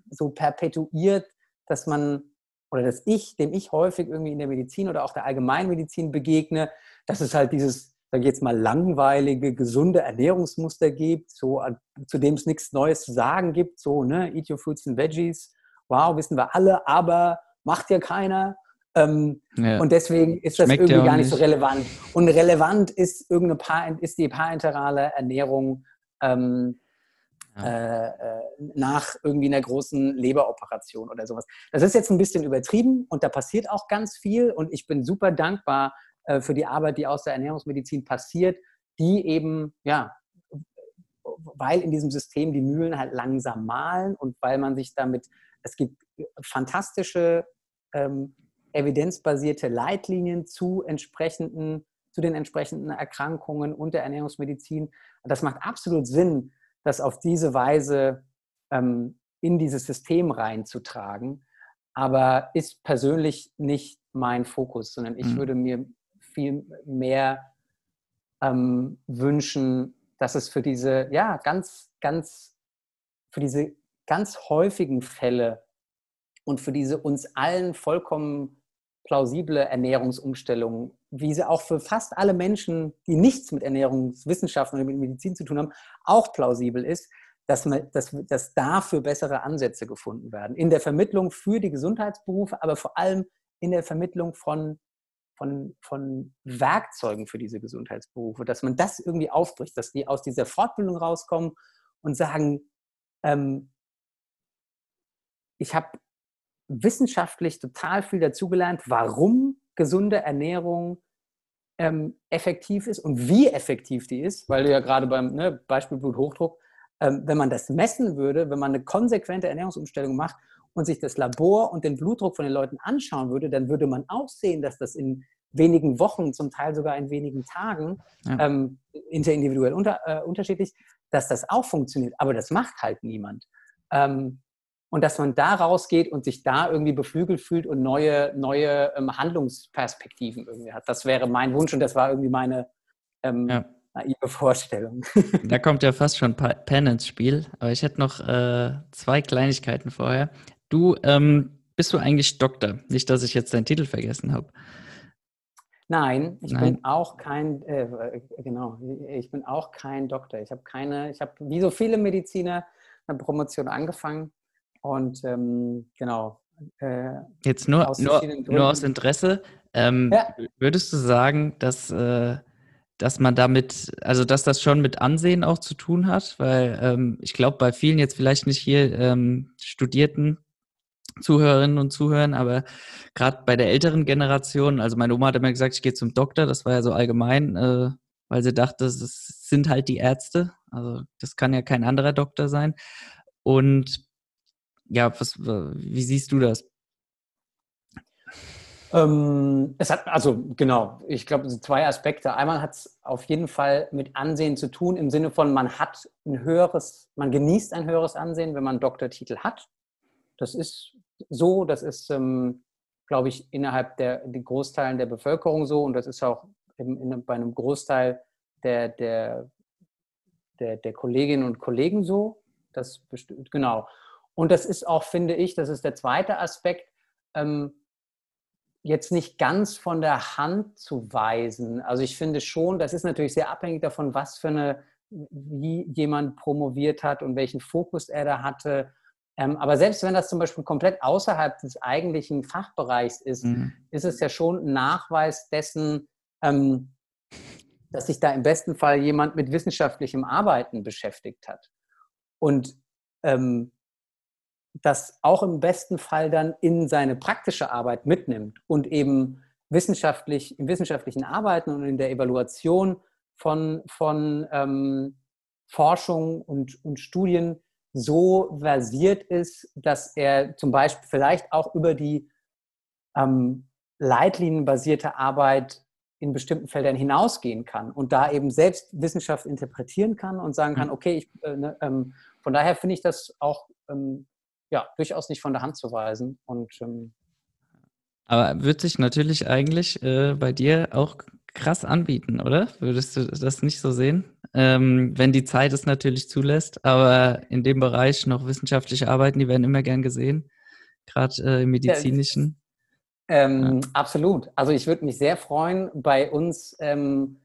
so perpetuiert, dass man, oder dass ich, dem ich häufig irgendwie in der Medizin oder auch der Allgemeinmedizin begegne, dass es halt dieses, sage ich jetzt mal, langweilige, gesunde Ernährungsmuster gibt, so, zu dem es nichts Neues zu sagen gibt, so, ne, eat your fruits and veggies, wow, wissen wir alle, aber macht ja keiner. Ähm, ja. Und deswegen ist das Schmeckt irgendwie gar nicht so relevant. Und relevant ist irgendeine Paar, ist die parenterale Ernährung ähm, ja. äh, nach irgendwie einer großen Leberoperation oder sowas. Das ist jetzt ein bisschen übertrieben und da passiert auch ganz viel und ich bin super dankbar äh, für die Arbeit, die aus der Ernährungsmedizin passiert, die eben, ja, weil in diesem System die Mühlen halt langsam malen und weil man sich damit, es gibt fantastische ähm, evidenzbasierte Leitlinien zu entsprechenden, zu den entsprechenden Erkrankungen und der Ernährungsmedizin. das macht absolut Sinn, das auf diese Weise ähm, in dieses System reinzutragen. Aber ist persönlich nicht mein Fokus, sondern ich mhm. würde mir viel mehr ähm, wünschen, dass es für diese, ja, ganz, ganz, für diese ganz häufigen Fälle und für diese uns allen vollkommen plausible Ernährungsumstellung, wie sie auch für fast alle Menschen, die nichts mit Ernährungswissenschaften oder mit Medizin zu tun haben, auch plausibel ist, dass, man, dass, dass dafür bessere Ansätze gefunden werden. In der Vermittlung für die Gesundheitsberufe, aber vor allem in der Vermittlung von, von, von Werkzeugen für diese Gesundheitsberufe, dass man das irgendwie aufbricht, dass die aus dieser Fortbildung rauskommen und sagen, ähm, ich habe wissenschaftlich total viel dazugelernt, warum gesunde Ernährung ähm, effektiv ist und wie effektiv die ist, weil du ja gerade beim ne, Beispiel Bluthochdruck, ähm, wenn man das messen würde, wenn man eine konsequente Ernährungsumstellung macht und sich das Labor und den Blutdruck von den Leuten anschauen würde, dann würde man auch sehen, dass das in wenigen Wochen, zum Teil sogar in wenigen Tagen, ja. ähm, interindividuell unter, äh, unterschiedlich, dass das auch funktioniert. Aber das macht halt niemand. Ähm, und dass man da rausgeht und sich da irgendwie beflügelt fühlt und neue, neue ähm, Handlungsperspektiven irgendwie hat. Das wäre mein Wunsch und das war irgendwie meine ähm, ja. naive Vorstellung. Da kommt ja fast schon Pen ins Spiel, aber ich hätte noch äh, zwei Kleinigkeiten vorher. Du, ähm, bist du eigentlich Doktor? Nicht, dass ich jetzt deinen Titel vergessen habe. Nein, ich Nein. bin auch kein, äh, genau, ich bin auch kein Doktor. Ich habe keine, ich habe wie so viele Mediziner eine Promotion angefangen und ähm, genau. Äh, Jetzt nur, aus nur, nur aus Interesse, ähm, ja. würdest du sagen, dass, äh, dass man damit, also dass das schon mit Ansehen auch zu tun hat? Weil ähm, ich glaube, bei vielen jetzt vielleicht nicht hier ähm, Studierten, Zuhörerinnen und Zuhörern, aber gerade bei der älteren Generation, also meine Oma hat immer gesagt, ich gehe zum Doktor, das war ja so allgemein, äh, weil sie dachte, das sind halt die Ärzte, also das kann ja kein anderer Doktor sein. Und ja, was, wie siehst du das? Ähm, es hat, also genau, ich glaube, zwei Aspekte. Einmal hat es auf jeden Fall mit Ansehen zu tun, im Sinne von, man hat ein höheres, man genießt ein höheres Ansehen, wenn man Doktortitel hat. Das ist so, das ist, ähm, glaube ich, innerhalb der die Großteilen der Bevölkerung so und das ist auch in, in, bei einem Großteil der, der, der, der Kolleginnen und Kollegen so. Das genau. Und das ist auch, finde ich, das ist der zweite Aspekt, ähm, jetzt nicht ganz von der Hand zu weisen. Also ich finde schon, das ist natürlich sehr abhängig davon, was für eine, wie jemand promoviert hat und welchen Fokus er da hatte. Ähm, aber selbst wenn das zum Beispiel komplett außerhalb des eigentlichen Fachbereichs ist, mhm. ist es ja schon ein Nachweis dessen, ähm, dass sich da im besten Fall jemand mit wissenschaftlichem Arbeiten beschäftigt hat. Und ähm, das auch im besten Fall dann in seine praktische Arbeit mitnimmt und eben wissenschaftlich, im wissenschaftlichen Arbeiten und in der Evaluation von, von ähm, Forschung und, und Studien so versiert ist, dass er zum Beispiel vielleicht auch über die ähm, leitlinienbasierte Arbeit in bestimmten Feldern hinausgehen kann und da eben selbst Wissenschaft interpretieren kann und sagen kann, mhm. okay, ich, äh, ne, ähm, von daher finde ich das auch ähm, ja, durchaus nicht von der Hand zu weisen. Und, ähm, Aber wird sich natürlich eigentlich äh, bei dir auch krass anbieten, oder? Würdest du das nicht so sehen? Ähm, wenn die Zeit es natürlich zulässt, aber in dem Bereich noch wissenschaftliche Arbeiten, die werden immer gern gesehen, gerade äh, im medizinischen. Ähm, ja. Absolut. Also ich würde mich sehr freuen, bei uns, ähm,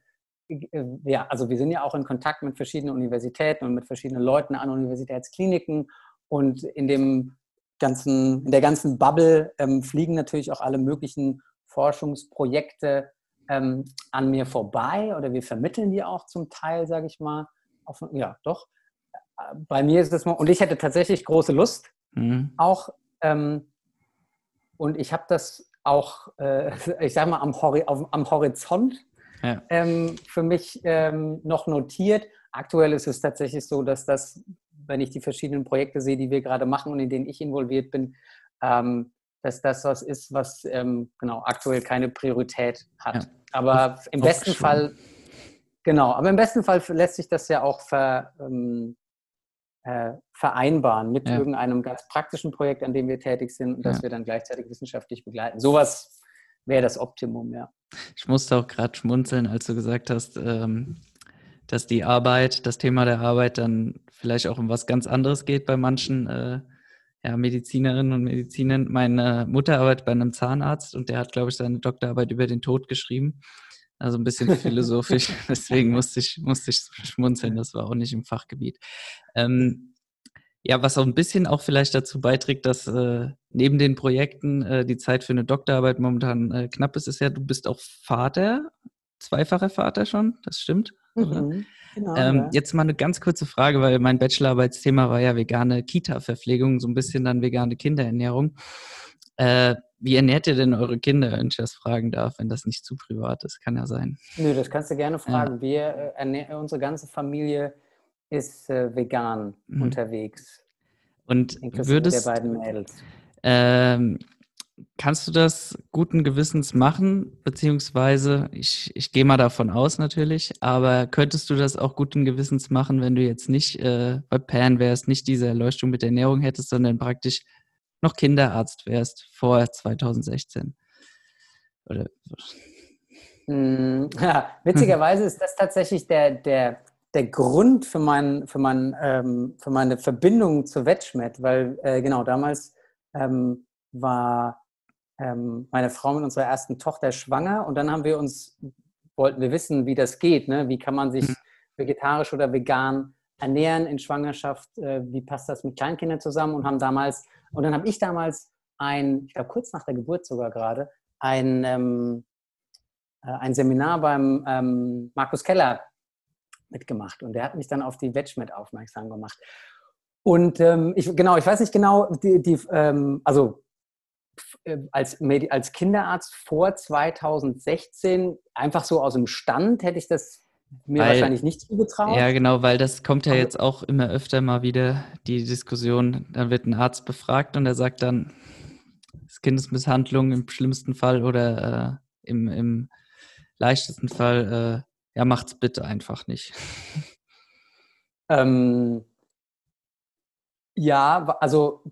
äh, ja, also wir sind ja auch in Kontakt mit verschiedenen Universitäten und mit verschiedenen Leuten an Universitätskliniken und in dem ganzen, in der ganzen Bubble ähm, fliegen natürlich auch alle möglichen Forschungsprojekte ähm, an mir vorbei oder wir vermitteln die auch zum Teil, sage ich mal. Auf, ja, doch. Bei mir ist es mal, und ich hätte tatsächlich große Lust, mhm. auch, ähm, und ich habe das auch, äh, ich sage mal, am, Hori auf, am Horizont ja. ähm, für mich ähm, noch notiert. Aktuell ist es tatsächlich so, dass das wenn ich die verschiedenen Projekte sehe, die wir gerade machen und in denen ich involviert bin, ähm, dass das was ist, was ähm, genau aktuell keine Priorität hat. Ja. Aber im besten Fall, genau, aber im besten Fall lässt sich das ja auch ver, ähm, äh, vereinbaren mit ja. irgendeinem ganz praktischen Projekt, an dem wir tätig sind und das ja. wir dann gleichzeitig wissenschaftlich begleiten. Sowas wäre das Optimum, ja. Ich musste auch gerade schmunzeln, als du gesagt hast, ähm, dass die Arbeit, das Thema der Arbeit dann vielleicht auch um was ganz anderes geht bei manchen äh, ja, Medizinerinnen und Medizinern. Meine Mutter arbeitet bei einem Zahnarzt und der hat, glaube ich, seine Doktorarbeit über den Tod geschrieben. Also ein bisschen philosophisch. Deswegen musste ich, musste ich schmunzeln. Das war auch nicht im Fachgebiet. Ähm, ja, was auch ein bisschen auch vielleicht dazu beiträgt, dass äh, neben den Projekten äh, die Zeit für eine Doktorarbeit momentan äh, knapp ist, ist ja, du bist auch Vater, zweifacher Vater schon, das stimmt? Mhm. Genau, ähm, ja. Jetzt mal eine ganz kurze Frage, weil mein Bachelorarbeitsthema war ja vegane Kita-Verpflegung, so ein bisschen dann vegane Kinderernährung. Äh, wie ernährt ihr denn eure Kinder, wenn ich das fragen darf, wenn das nicht zu privat ist? Kann ja sein. Nö, das kannst du gerne fragen. Ja. Wir, äh, unsere ganze Familie ist äh, vegan mhm. unterwegs. Und würdest, der beiden Mädels. Ähm, kannst du das guten Gewissens machen? Beziehungsweise, ich, ich gehe mal davon aus natürlich, aber könntest du das auch guten Gewissens machen, wenn du jetzt nicht äh, bei Pan wärst, nicht diese Erleuchtung mit Ernährung hättest, sondern praktisch noch Kinderarzt wärst vor 2016? Oder hm, ja, witzigerweise ist das tatsächlich der, der, der Grund für, mein, für, mein, ähm, für meine Verbindung zu Wetschmet, weil äh, genau damals ähm, war ähm, meine Frau mit unserer ersten Tochter schwanger und dann haben wir uns, wollten wir wissen, wie das geht, ne? wie kann man sich mhm. vegetarisch oder vegan ernähren in Schwangerschaft, äh, wie passt das mit Kleinkindern zusammen und haben damals, und dann habe ich damals ein, ich glaube kurz nach der Geburt sogar gerade, ein, ähm, äh, ein Seminar beim ähm, Markus Keller mitgemacht und der hat mich dann auf die Vegmet aufmerksam gemacht. Und ähm, ich, genau, ich weiß nicht genau, die, die ähm, also als, als Kinderarzt vor 2016, einfach so aus dem Stand, hätte ich das mir weil, wahrscheinlich nicht zugetraut. Ja, genau, weil das kommt ja jetzt auch immer öfter mal wieder, die Diskussion, da wird ein Arzt befragt und er sagt dann, es ist Kindesmisshandlung im schlimmsten Fall oder äh, im, im leichtesten Fall, äh, ja, macht's bitte einfach nicht. Ähm, ja, also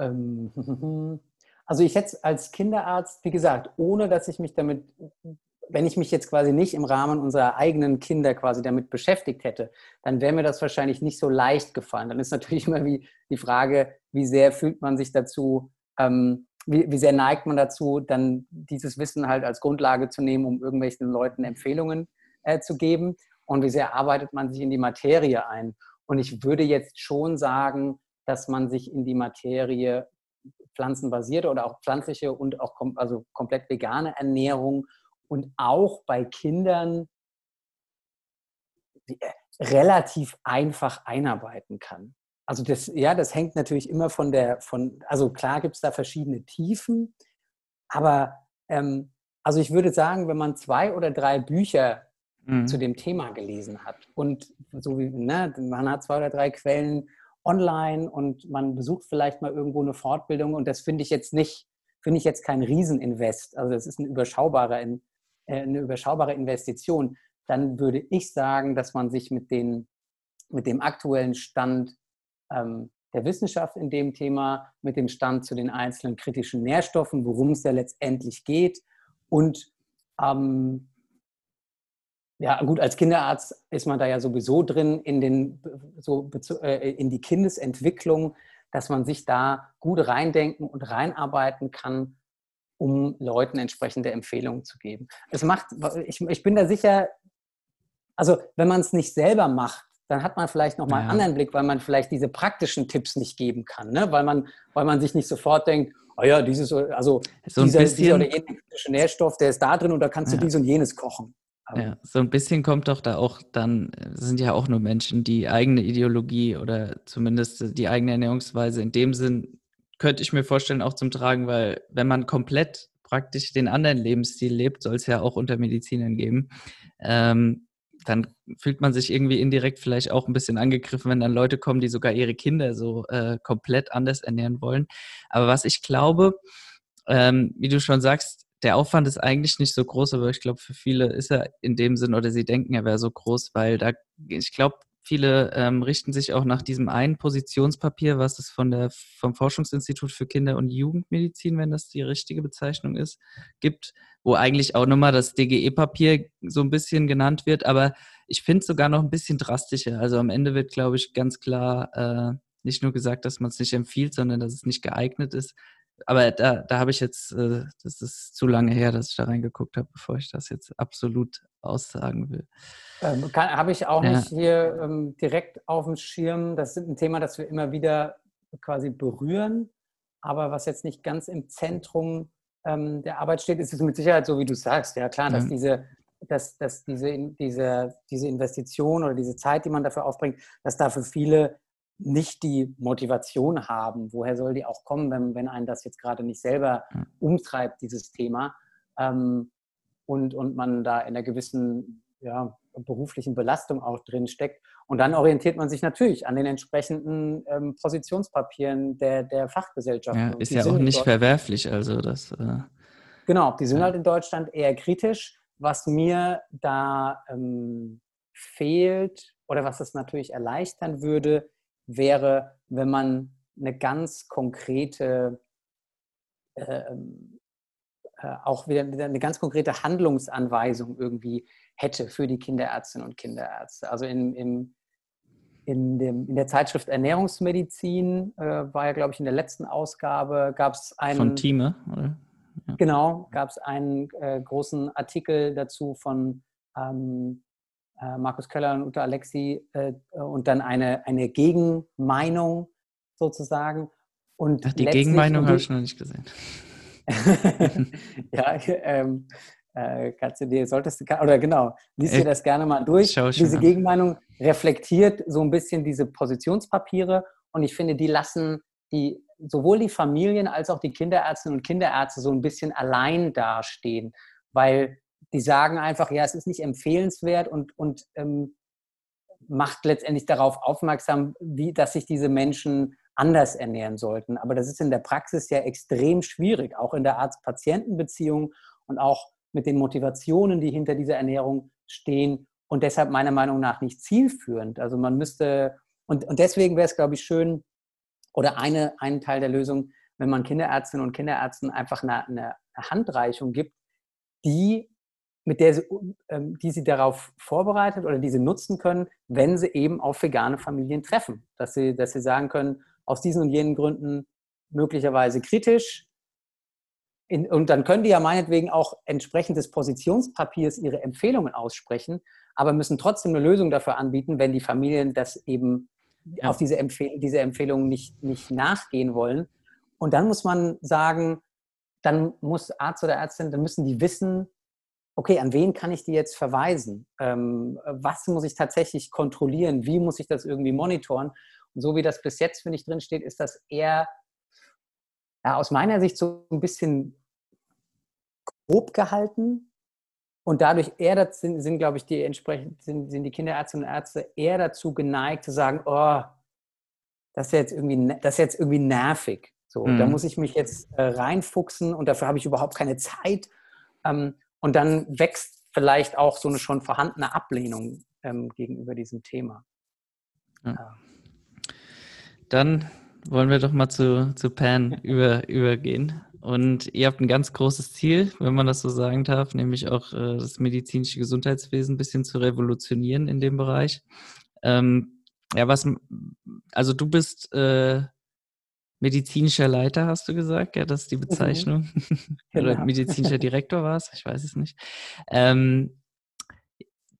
ähm, Also ich hätte als Kinderarzt, wie gesagt, ohne dass ich mich damit, wenn ich mich jetzt quasi nicht im Rahmen unserer eigenen Kinder quasi damit beschäftigt hätte, dann wäre mir das wahrscheinlich nicht so leicht gefallen. Dann ist natürlich immer wie die Frage, wie sehr fühlt man sich dazu, ähm, wie, wie sehr neigt man dazu, dann dieses Wissen halt als Grundlage zu nehmen, um irgendwelchen Leuten Empfehlungen äh, zu geben und wie sehr arbeitet man sich in die Materie ein. Und ich würde jetzt schon sagen, dass man sich in die Materie pflanzenbasierte oder auch pflanzliche und auch kom also komplett vegane Ernährung und auch bei Kindern äh, relativ einfach einarbeiten kann. Also das, ja, das hängt natürlich immer von der, von, also klar gibt es da verschiedene Tiefen, aber ähm, also ich würde sagen, wenn man zwei oder drei Bücher mhm. zu dem Thema gelesen hat und so wie, ne, man hat zwei oder drei Quellen online und man besucht vielleicht mal irgendwo eine Fortbildung und das finde ich jetzt nicht, finde ich jetzt kein Rieseninvest. Also das ist eine überschaubare, äh, eine überschaubare Investition. Dann würde ich sagen, dass man sich mit, den, mit dem aktuellen Stand ähm, der Wissenschaft in dem Thema, mit dem Stand zu den einzelnen kritischen Nährstoffen, worum es ja letztendlich geht und ähm, ja, gut, als Kinderarzt ist man da ja sowieso drin in, den, so, äh, in die Kindesentwicklung, dass man sich da gut reindenken und reinarbeiten kann, um Leuten entsprechende Empfehlungen zu geben. Es macht, ich, ich bin da sicher, also wenn man es nicht selber macht, dann hat man vielleicht nochmal ja. einen anderen Blick, weil man vielleicht diese praktischen Tipps nicht geben kann, ne? weil, man, weil man sich nicht sofort denkt, oh ja, dieses, also so dieser, dieser oder jener Nährstoff, der ist da drin und da kannst du dies und jenes kochen. Ja, so ein bisschen kommt doch da auch dann, sind ja auch nur Menschen, die eigene Ideologie oder zumindest die eigene Ernährungsweise in dem Sinn, könnte ich mir vorstellen, auch zum Tragen, weil wenn man komplett praktisch den anderen Lebensstil lebt, soll es ja auch unter Medizinern geben, ähm, dann fühlt man sich irgendwie indirekt vielleicht auch ein bisschen angegriffen, wenn dann Leute kommen, die sogar ihre Kinder so äh, komplett anders ernähren wollen. Aber was ich glaube, ähm, wie du schon sagst, der Aufwand ist eigentlich nicht so groß, aber ich glaube, für viele ist er in dem Sinn oder sie denken, er wäre so groß, weil da, ich glaube, viele ähm, richten sich auch nach diesem einen Positionspapier, was es von der, vom Forschungsinstitut für Kinder- und Jugendmedizin, wenn das die richtige Bezeichnung ist, gibt, wo eigentlich auch nochmal das DGE-Papier so ein bisschen genannt wird, aber ich finde es sogar noch ein bisschen drastischer. Also am Ende wird, glaube ich, ganz klar äh, nicht nur gesagt, dass man es nicht empfiehlt, sondern dass es nicht geeignet ist aber da, da habe ich jetzt, äh, das ist zu lange her, dass ich da reingeguckt habe, bevor ich das jetzt absolut aussagen will. Ähm, habe ich auch ja. nicht hier ähm, direkt auf dem Schirm. Das ist ein Thema, das wir immer wieder quasi berühren, aber was jetzt nicht ganz im Zentrum ähm, der Arbeit steht, ist es mit Sicherheit so, wie du sagst. Ja, klar, ja. dass diese dass, dass diese, diese, diese Investition oder diese Zeit, die man dafür aufbringt, dass da für viele nicht die Motivation haben. Woher soll die auch kommen, wenn, wenn einen das jetzt gerade nicht selber umtreibt, dieses Thema? Ähm, und, und man da in einer gewissen ja, beruflichen Belastung auch drin steckt. Und dann orientiert man sich natürlich an den entsprechenden ähm, Positionspapieren der, der Fachgesellschaft. Ja, ist ja auch nicht verwerflich, also das. Äh, genau, die sind ja. halt in Deutschland eher kritisch. Was mir da ähm, fehlt oder was es natürlich erleichtern würde, wäre, wenn man eine ganz konkrete, äh, äh, auch wieder eine ganz konkrete Handlungsanweisung irgendwie hätte für die Kinderärztinnen und Kinderärzte. Also in, in, in, dem, in der Zeitschrift Ernährungsmedizin äh, war ja, glaube ich, in der letzten Ausgabe gab es einen. Von Thieme, oder? Ja. Genau, gab es einen äh, großen Artikel dazu von ähm, äh, Markus Köller und Uta Alexi äh, und dann eine, eine Gegenmeinung sozusagen. Und Ach, die Gegenmeinung habe ich noch nicht gesehen. ja, ähm, äh, kannst du dir, solltest du, oder genau, liest dir das gerne mal durch. Diese Gegenmeinung reflektiert so ein bisschen diese Positionspapiere und ich finde, die lassen die sowohl die Familien als auch die Kinderärztinnen und Kinderärzte so ein bisschen allein dastehen, weil die sagen einfach, ja, es ist nicht empfehlenswert und, und ähm, macht letztendlich darauf aufmerksam, wie, dass sich diese Menschen anders ernähren sollten. Aber das ist in der Praxis ja extrem schwierig, auch in der Arzt-Patienten-Beziehung und auch mit den Motivationen, die hinter dieser Ernährung stehen und deshalb meiner Meinung nach nicht zielführend. Also man müsste, und, und deswegen wäre es, glaube ich, schön, oder eine, ein Teil der Lösung, wenn man Kinderärztinnen und Kinderärzten einfach eine, eine Handreichung gibt, die mit der sie, ähm, die sie darauf vorbereitet oder die sie nutzen können, wenn sie eben auf vegane Familien treffen. Dass sie, dass sie sagen können, aus diesen und jenen Gründen möglicherweise kritisch, in, und dann können die ja meinetwegen auch entsprechend des Positionspapiers ihre Empfehlungen aussprechen, aber müssen trotzdem eine Lösung dafür anbieten, wenn die Familien das eben ja. auf diese, Empfehl diese Empfehlungen nicht, nicht nachgehen wollen. Und dann muss man sagen, dann muss Arzt oder Ärztin, dann müssen die wissen, okay, an wen kann ich die jetzt verweisen? Ähm, was muss ich tatsächlich kontrollieren? Wie muss ich das irgendwie monitoren? Und so wie das bis jetzt, finde ich, drin steht, ist das eher ja, aus meiner Sicht so ein bisschen grob gehalten. Und dadurch eher sind, sind glaube ich, die entsprechend, sind, sind die Kinderärzte und Ärzte eher dazu geneigt zu sagen, oh, das ist jetzt irgendwie, das ist jetzt irgendwie nervig. So, mhm. da muss ich mich jetzt äh, reinfuchsen und dafür habe ich überhaupt keine Zeit. Ähm, und dann wächst vielleicht auch so eine schon vorhandene Ablehnung ähm, gegenüber diesem Thema. Ja. Dann wollen wir doch mal zu, zu Pan über, übergehen. Und ihr habt ein ganz großes Ziel, wenn man das so sagen darf, nämlich auch äh, das medizinische Gesundheitswesen ein bisschen zu revolutionieren in dem Bereich. Ähm, ja, was, also du bist äh, medizinischer Leiter, hast du gesagt, ja, das ist die mhm. Bezeichnung. Oder genau. medizinischer Direktor war es, ich weiß es nicht. Ähm,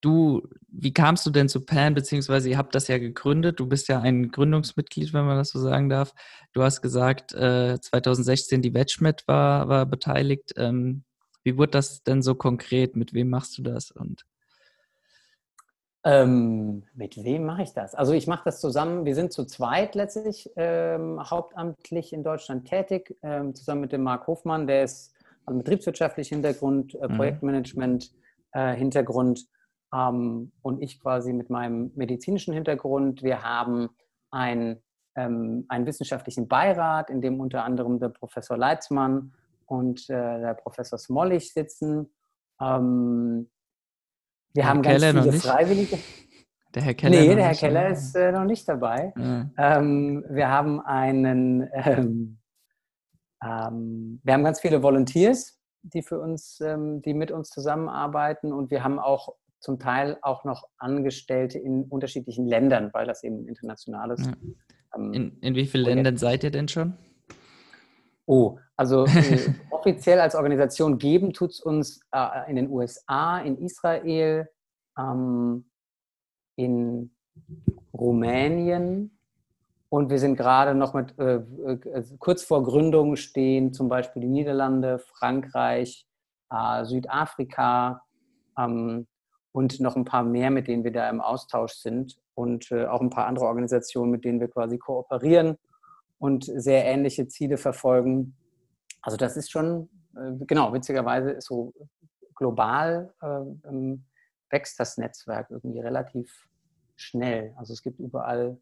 du, wie kamst du denn zu PAN, beziehungsweise ihr habt das ja gegründet, du bist ja ein Gründungsmitglied, wenn man das so sagen darf. Du hast gesagt, äh, 2016 die WetchMed war, war beteiligt. Ähm, wie wurde das denn so konkret? Mit wem machst du das? Und ähm, mit wem mache ich das? Also ich mache das zusammen, wir sind zu zweit letztlich ähm, hauptamtlich in Deutschland tätig, ähm, zusammen mit dem Marc Hofmann, der ist also betriebswirtschaftlich Hintergrund, äh, mhm. Projektmanagement äh, Hintergrund ähm, und ich quasi mit meinem medizinischen Hintergrund. Wir haben ein, ähm, einen wissenschaftlichen Beirat, in dem unter anderem der Professor Leitzmann und äh, der Professor Smollig sitzen. Ähm, wir Herr haben Keller ganz viele Freiwillige. Der Herr Keller? Nee, der Herr Keller ist äh, noch nicht dabei. Ja. Ähm, wir haben einen, ähm, ähm, wir haben ganz viele Volunteers, die für uns, ähm, die mit uns zusammenarbeiten und wir haben auch zum Teil auch noch Angestellte in unterschiedlichen Ländern, weil das eben internationales. Ja. Ähm, in, in wie vielen Ländern seid ihr denn schon? Oh, also äh, offiziell als Organisation geben tut es uns äh, in den USA, in Israel, ähm, in Rumänien. Und wir sind gerade noch mit, äh, äh kurz vor Gründung stehen zum Beispiel die Niederlande, Frankreich, äh, Südafrika, ähm, und noch ein paar mehr, mit denen wir da im Austausch sind und äh, auch ein paar andere Organisationen, mit denen wir quasi kooperieren und sehr ähnliche Ziele verfolgen. Also das ist schon, äh, genau, witzigerweise ist so global äh, wächst das Netzwerk irgendwie relativ schnell. Also es gibt überall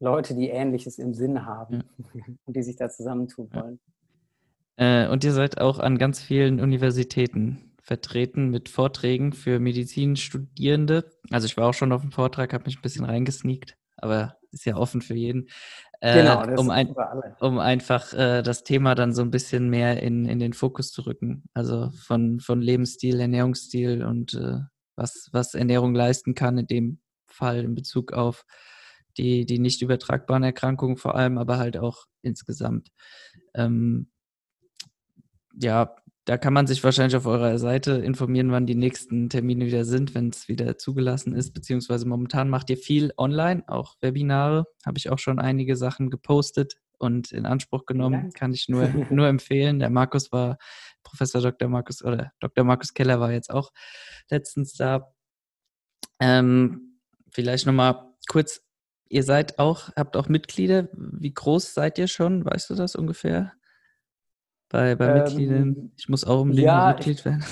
Leute, die Ähnliches im Sinn haben ja. und die sich da zusammentun wollen. Äh, und ihr seid auch an ganz vielen Universitäten vertreten mit Vorträgen für Medizinstudierende. Also ich war auch schon auf dem Vortrag, habe mich ein bisschen reingesneakt, aber ist ja offen für jeden. Äh, genau, um, ein, um, einfach äh, das Thema dann so ein bisschen mehr in, in den Fokus zu rücken. Also von, von Lebensstil, Ernährungsstil und äh, was, was Ernährung leisten kann, in dem Fall in Bezug auf die, die nicht übertragbaren Erkrankungen vor allem, aber halt auch insgesamt. Ähm, ja, da kann man sich wahrscheinlich auf eurer Seite informieren, wann die nächsten Termine wieder sind, wenn es wieder zugelassen ist, beziehungsweise momentan macht ihr viel online, auch Webinare, habe ich auch schon einige Sachen gepostet und in Anspruch genommen, ja. kann ich nur, nur empfehlen. Der Markus war, Professor Dr. Markus oder Dr. Markus Keller war jetzt auch letztens da. Ähm, vielleicht nochmal kurz, ihr seid auch, habt auch Mitglieder, wie groß seid ihr schon, weißt du das ungefähr? Bei, bei ähm, Mitgliedern? Ich muss auch unbedingt ja, Mitglied werden.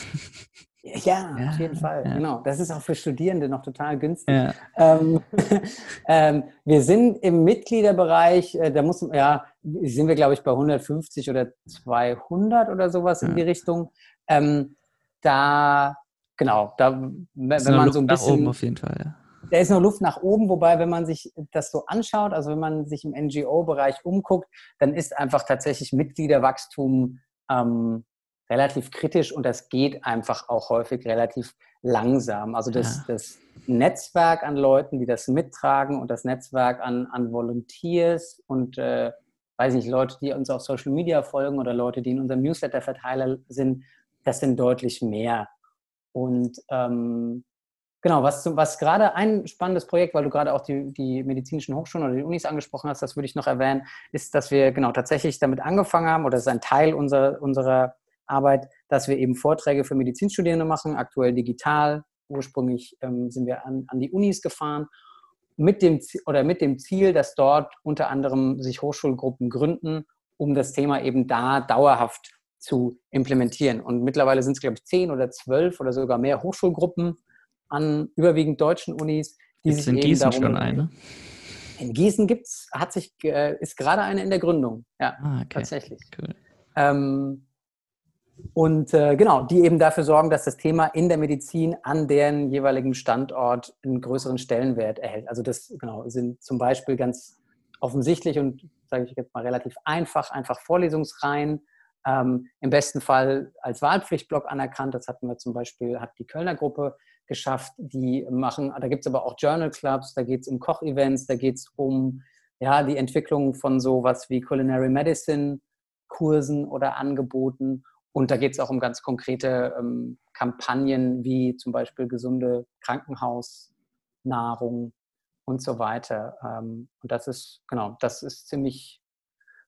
Ja, ja, auf jeden Fall. Ja. Genau. Das ist auch für Studierende noch total günstig. Ja. Ähm, ähm, wir sind im Mitgliederbereich, äh, da muss, ja, sind wir, glaube ich, bei 150 oder 200 oder sowas in die Richtung. Ähm, da, genau, da, wenn man so ein bisschen. Nach oben auf jeden Fall, ja. Da ist noch Luft nach oben, wobei, wenn man sich das so anschaut, also wenn man sich im NGO-Bereich umguckt, dann ist einfach tatsächlich Mitgliederwachstum ähm, relativ kritisch und das geht einfach auch häufig relativ langsam. Also das, ja. das Netzwerk an Leuten, die das mittragen und das Netzwerk an, an Volunteers und äh, weiß nicht, Leute, die uns auf Social Media folgen oder Leute, die in unserem Newsletter-Verteiler sind, das sind deutlich mehr. Und ähm, Genau, was, was gerade ein spannendes Projekt, weil du gerade auch die, die medizinischen Hochschulen oder die Unis angesprochen hast, das würde ich noch erwähnen, ist, dass wir genau tatsächlich damit angefangen haben, oder das ist ein Teil unserer, unserer Arbeit, dass wir eben Vorträge für Medizinstudierende machen, aktuell digital. Ursprünglich ähm, sind wir an, an die Unis gefahren mit dem, oder mit dem Ziel, dass dort unter anderem sich Hochschulgruppen gründen, um das Thema eben da dauerhaft zu implementieren. Und mittlerweile sind es, glaube ich, zehn oder zwölf oder sogar mehr Hochschulgruppen an überwiegend deutschen Unis, die gibt's sich in eben Gießen darum schon eine? In Gießen gibt's, hat sich, äh, ist gerade eine in der Gründung. Ja, ah, okay. tatsächlich. Cool. Ähm, und äh, genau, die eben dafür sorgen, dass das Thema in der Medizin an deren jeweiligen Standort einen größeren Stellenwert erhält. Also das genau sind zum Beispiel ganz offensichtlich und sage ich jetzt mal relativ einfach, einfach Vorlesungsreihen. Ähm, Im besten Fall als Wahlpflichtblock anerkannt. Das hatten wir zum Beispiel, hat die Kölner Gruppe geschafft, die machen, da gibt es aber auch Journal Clubs, da geht es um Kochevents, da geht es um ja, die Entwicklung von sowas wie Culinary Medicine Kursen oder Angeboten. Und da geht es auch um ganz konkrete ähm, Kampagnen wie zum Beispiel gesunde Krankenhausnahrung und so weiter. Ähm, und das ist, genau, das ist ziemlich,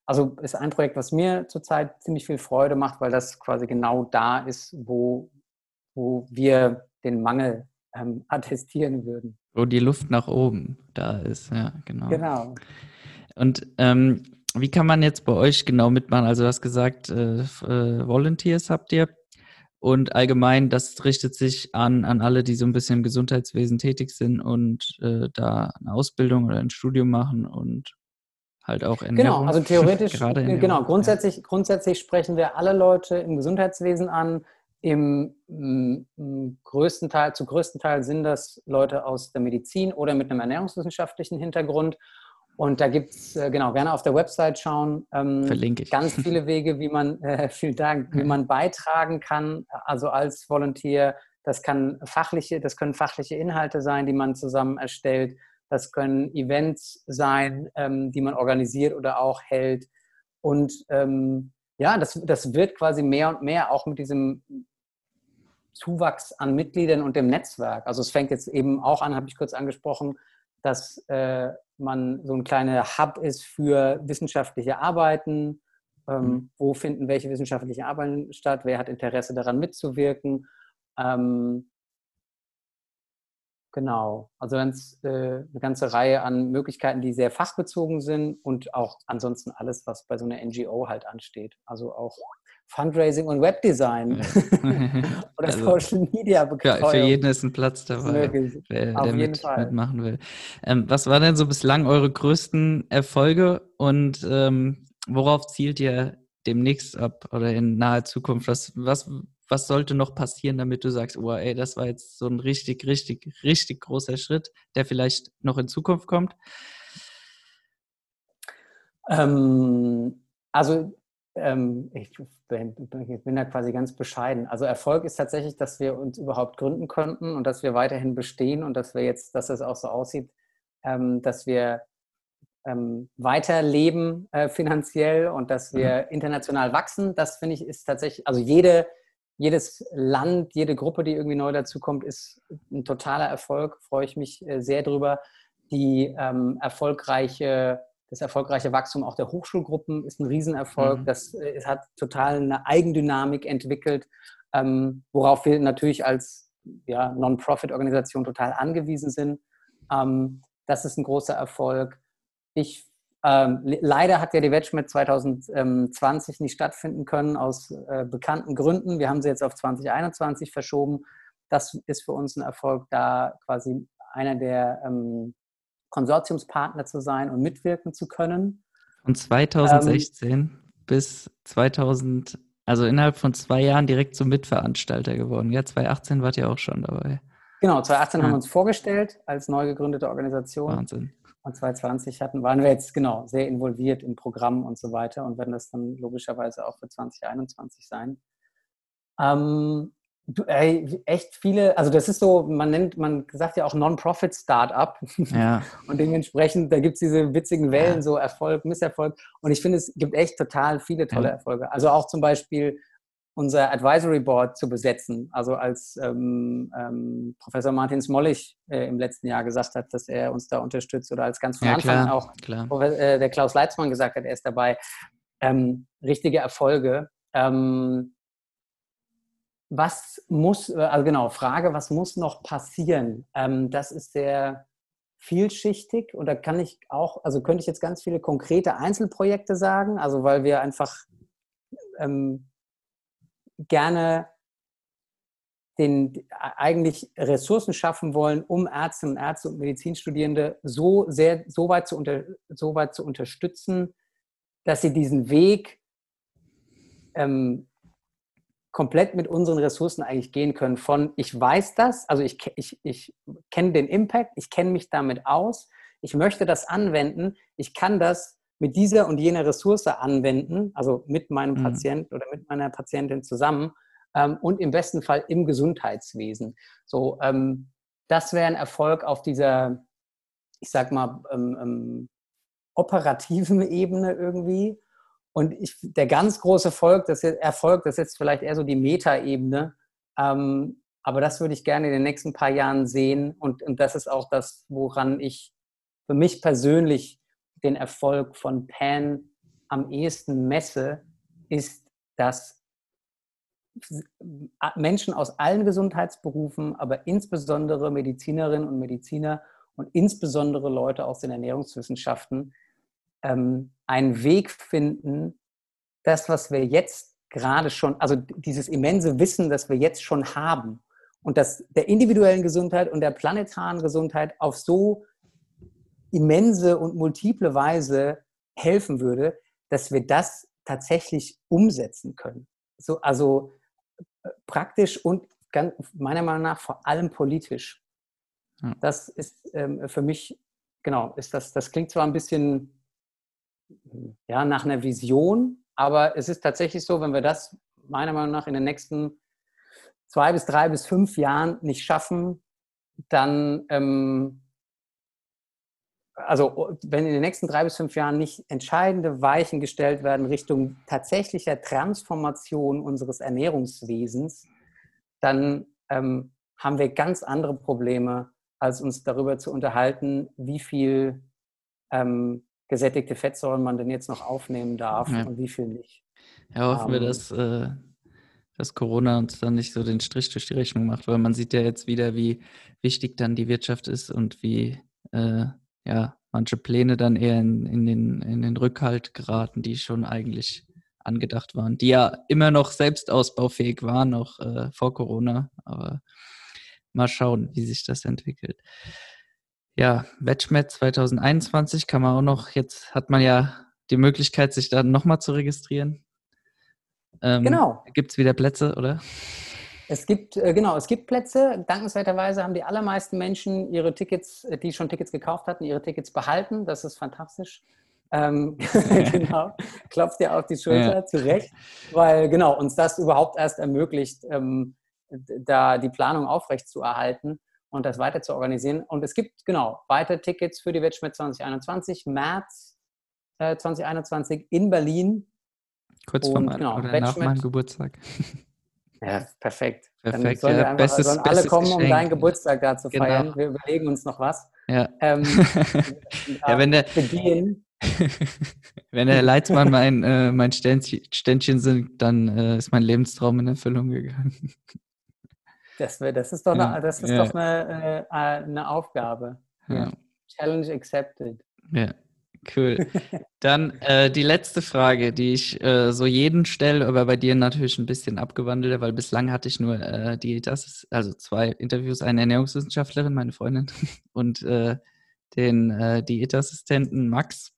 also ist ein Projekt, was mir zurzeit ziemlich viel Freude macht, weil das quasi genau da ist, wo, wo wir den Mangel ähm, attestieren würden. Wo die Luft nach oben da ist, ja, genau. Genau. Und ähm, wie kann man jetzt bei euch genau mitmachen? Also du hast gesagt, äh, äh, Volunteers habt ihr und allgemein, das richtet sich an, an alle, die so ein bisschen im Gesundheitswesen tätig sind und äh, da eine Ausbildung oder ein Studium machen und halt auch Ernährung. Genau, also theoretisch, genau, grundsätzlich, ja. grundsätzlich sprechen wir alle Leute im Gesundheitswesen an, im, im, größten Teil, zu größten Teil sind das Leute aus der Medizin oder mit einem ernährungswissenschaftlichen Hintergrund. Und da gibt es, äh, genau, gerne auf der Website schauen. Ähm, Verlinke ich. Ganz viele Wege, wie man, äh, vielen Dank, wie man beitragen kann, also als Volunteer. Das kann fachliche, das können fachliche Inhalte sein, die man zusammen erstellt. Das können Events sein, ähm, die man organisiert oder auch hält. Und ähm, ja, das, das wird quasi mehr und mehr auch mit diesem Zuwachs an Mitgliedern und dem Netzwerk. Also es fängt jetzt eben auch an, habe ich kurz angesprochen, dass äh, man so ein kleiner Hub ist für wissenschaftliche Arbeiten. Ähm, mhm. Wo finden welche wissenschaftlichen Arbeiten statt? Wer hat Interesse daran mitzuwirken? Ähm, Genau, also ganz, äh, eine ganze Reihe an Möglichkeiten, die sehr fachbezogen sind und auch ansonsten alles, was bei so einer NGO halt ansteht. Also auch Fundraising und Webdesign oder also, Social Media Betreuung. Ja, für jeden ist ein Platz dabei, wer, der mit, mitmachen will. Ähm, was waren denn so bislang eure größten Erfolge und ähm, worauf zielt ihr demnächst ab oder in naher Zukunft? Was, was was sollte noch passieren, damit du sagst, oh, ey, das war jetzt so ein richtig, richtig, richtig großer Schritt, der vielleicht noch in Zukunft kommt? Ähm, also ähm, ich, bin, bin da quasi ganz bescheiden. Also Erfolg ist tatsächlich, dass wir uns überhaupt gründen konnten und dass wir weiterhin bestehen und dass wir jetzt, dass es auch so aussieht, ähm, dass wir ähm, weiterleben äh, finanziell und dass wir mhm. international wachsen. Das finde ich ist tatsächlich, also jede jedes Land, jede Gruppe, die irgendwie neu dazukommt, ist ein totaler Erfolg. Freue ich mich äh, sehr drüber. Die ähm, erfolgreiche, das erfolgreiche Wachstum auch der Hochschulgruppen ist ein Riesenerfolg. Mhm. Das äh, es hat total eine Eigendynamik entwickelt, ähm, worauf wir natürlich als ja, Non-Profit-Organisation total angewiesen sind. Ähm, das ist ein großer Erfolg. Ich ähm, leider hat ja die Wedgmet 2020 nicht stattfinden können aus äh, bekannten Gründen. Wir haben sie jetzt auf 2021 verschoben. Das ist für uns ein Erfolg, da quasi einer der ähm, Konsortiumspartner zu sein und mitwirken zu können. Von 2016 ähm, bis 2000, also innerhalb von zwei Jahren direkt zum Mitveranstalter geworden. Ja, 2018 wart ihr auch schon dabei. Genau, 2018 ja. haben wir uns vorgestellt als neu gegründete Organisation. Wahnsinn und 2020 hatten, waren wir jetzt genau sehr involviert im Programm und so weiter und werden das dann logischerweise auch für 2021 sein. Ähm, du, ey, echt viele, also das ist so, man nennt, man sagt ja auch Non-Profit-Startup. Ja. und dementsprechend, da gibt es diese witzigen Wellen, so Erfolg, Misserfolg. Und ich finde, es gibt echt total viele tolle. Erfolge. Also auch zum Beispiel unser Advisory Board zu besetzen. Also als ähm, ähm, Professor Martin Smollig äh, im letzten Jahr gesagt hat, dass er uns da unterstützt oder als ganz von ja, Anfang klar, auch klar. Äh, der Klaus Leitzmann gesagt hat, er ist dabei. Ähm, richtige Erfolge. Ähm, was muss, äh, also genau, Frage, was muss noch passieren? Ähm, das ist sehr vielschichtig und da kann ich auch, also könnte ich jetzt ganz viele konkrete Einzelprojekte sagen, also weil wir einfach ähm, gerne den, eigentlich Ressourcen schaffen wollen, um Ärzte und Ärzte und Medizinstudierende so sehr, so weit zu, unter, so weit zu unterstützen, dass sie diesen Weg ähm, komplett mit unseren Ressourcen eigentlich gehen können. Von ich weiß das, also ich, ich, ich kenne den Impact, ich kenne mich damit aus, ich möchte das anwenden, ich kann das mit dieser und jener Ressource anwenden, also mit meinem mhm. Patienten oder mit meiner Patientin zusammen ähm, und im besten Fall im Gesundheitswesen. So, ähm, das wäre ein Erfolg auf dieser, ich sag mal, ähm, ähm operativen Ebene irgendwie. Und ich, der ganz große Erfolg, das ist, Erfolg, das ist jetzt vielleicht eher so die Meta-Ebene, ähm, aber das würde ich gerne in den nächsten paar Jahren sehen. Und, und das ist auch das, woran ich für mich persönlich den Erfolg von Pan am ehesten messe, ist, dass Menschen aus allen Gesundheitsberufen, aber insbesondere Medizinerinnen und Mediziner und insbesondere Leute aus den Ernährungswissenschaften ähm, einen Weg finden, das, was wir jetzt gerade schon, also dieses immense Wissen, das wir jetzt schon haben und das der individuellen Gesundheit und der planetaren Gesundheit auf so immense und multiple Weise helfen würde, dass wir das tatsächlich umsetzen können. So, also äh, praktisch und ganz, meiner Meinung nach vor allem politisch. Ja. Das ist ähm, für mich, genau, ist das, das klingt zwar ein bisschen ja, nach einer Vision, aber es ist tatsächlich so, wenn wir das meiner Meinung nach in den nächsten zwei bis drei bis fünf Jahren nicht schaffen, dann ähm, also wenn in den nächsten drei bis fünf Jahren nicht entscheidende Weichen gestellt werden Richtung tatsächlicher Transformation unseres Ernährungswesens, dann ähm, haben wir ganz andere Probleme, als uns darüber zu unterhalten, wie viel ähm, gesättigte Fettsäuren man denn jetzt noch aufnehmen darf ja. und wie viel nicht. Ja, hoffen ähm, wir, dass, äh, dass Corona uns dann nicht so den Strich durch die Rechnung macht, weil man sieht ja jetzt wieder, wie wichtig dann die Wirtschaft ist und wie äh, ja manche Pläne dann eher in, in, den, in den Rückhalt geraten, die schon eigentlich angedacht waren, die ja immer noch selbst ausbaufähig waren, auch äh, vor Corona. Aber mal schauen, wie sich das entwickelt. Ja, Wetschmet 2021 kann man auch noch, jetzt hat man ja die Möglichkeit, sich da nochmal zu registrieren. Ähm, genau. Gibt es wieder Plätze, oder? Es gibt, äh, genau, es gibt Plätze. Dankenswerterweise haben die allermeisten Menschen ihre Tickets, äh, die schon Tickets gekauft hatten, ihre Tickets behalten. Das ist fantastisch. Ähm, genau, klopft dir auf die Schulter, ja. zu Recht, weil genau uns das überhaupt erst ermöglicht, ähm, da die Planung aufrecht zu erhalten und das weiter zu organisieren. Und es gibt genau weitere Tickets für die Wetschmidt 2021, März äh, 2021 in Berlin. Kurz vor meinem, genau, oder nach meinem Geburtstag. Ja, perfekt. Perfekt. Dann ja, einfach, bestes, sollen alle kommen, Geschenk. um deinen Geburtstag da zu genau. feiern. Wir überlegen uns noch was. Ja. Ähm, ja, wenn der, wenn der Leitzmann mein, äh, mein Ständchen sind, dann äh, ist mein Lebenstraum in Erfüllung gegangen. Das, das ist doch eine, ja, das ist ja. doch eine, äh, eine Aufgabe. Challenge accepted. Ja, cool. Dann äh, die letzte Frage, die ich äh, so jeden stelle, aber bei dir natürlich ein bisschen abgewandelter, weil bislang hatte ich nur äh, Dietas, also zwei Interviews, eine Ernährungswissenschaftlerin, meine Freundin, und äh, den äh, Diätassistenten Max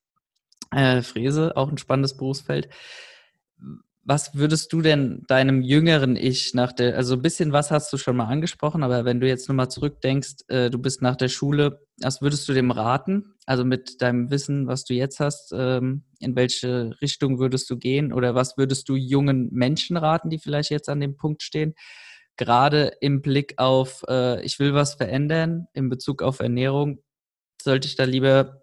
äh, Frese, auch ein spannendes Berufsfeld was würdest du denn deinem jüngeren Ich nach der, also ein bisschen was hast du schon mal angesprochen, aber wenn du jetzt nochmal zurückdenkst, äh, du bist nach der Schule, was würdest du dem raten? Also mit deinem Wissen, was du jetzt hast, ähm, in welche Richtung würdest du gehen oder was würdest du jungen Menschen raten, die vielleicht jetzt an dem Punkt stehen? Gerade im Blick auf, äh, ich will was verändern in Bezug auf Ernährung, sollte ich da lieber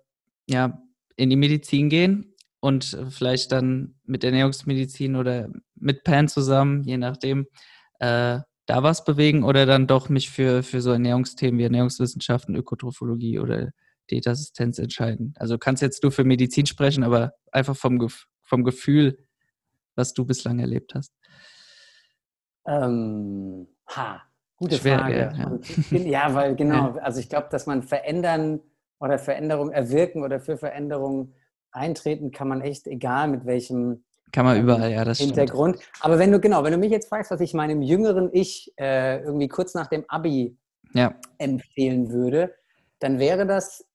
ja, in die Medizin gehen und vielleicht dann mit Ernährungsmedizin oder mit Pan zusammen, je nachdem, äh, da was bewegen oder dann doch mich für, für so Ernährungsthemen wie Ernährungswissenschaften, Ökotrophologie oder Diätassistenz entscheiden. Also kannst jetzt du für Medizin sprechen, aber einfach vom, vom Gefühl, was du bislang erlebt hast. Ähm, ha, gute Schwer, Frage. Ja, ja. ja, weil genau, also ich glaube, dass man verändern oder Veränderung erwirken oder für Veränderung eintreten kann man echt, egal mit welchem kann man ähm, überall, ja, das Hintergrund. Stimmt. Aber wenn du, genau, wenn du mich jetzt fragst, was ich meinem jüngeren Ich äh, irgendwie kurz nach dem Abi ja. empfehlen würde, dann wäre das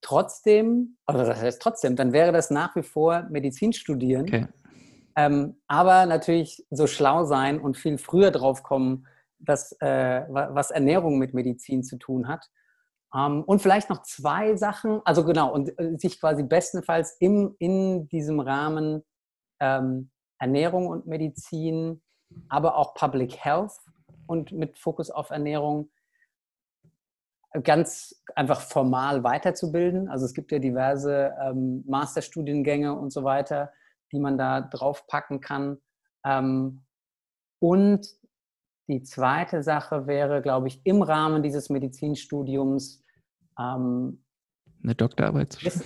trotzdem, oder das heißt trotzdem, dann wäre das nach wie vor Medizin studieren. Okay. Ähm, aber natürlich so schlau sein und viel früher drauf kommen, dass, äh, was Ernährung mit Medizin zu tun hat. Ähm, und vielleicht noch zwei Sachen, also genau, und äh, sich quasi bestenfalls im, in diesem Rahmen ähm, Ernährung und Medizin, aber auch Public Health und mit Fokus auf Ernährung ganz einfach formal weiterzubilden. Also es gibt ja diverse ähm, Masterstudiengänge und so weiter, die man da draufpacken kann. Ähm, und die zweite Sache wäre, glaube ich, im Rahmen dieses Medizinstudiums ähm, eine Doktorarbeit zu schreiben.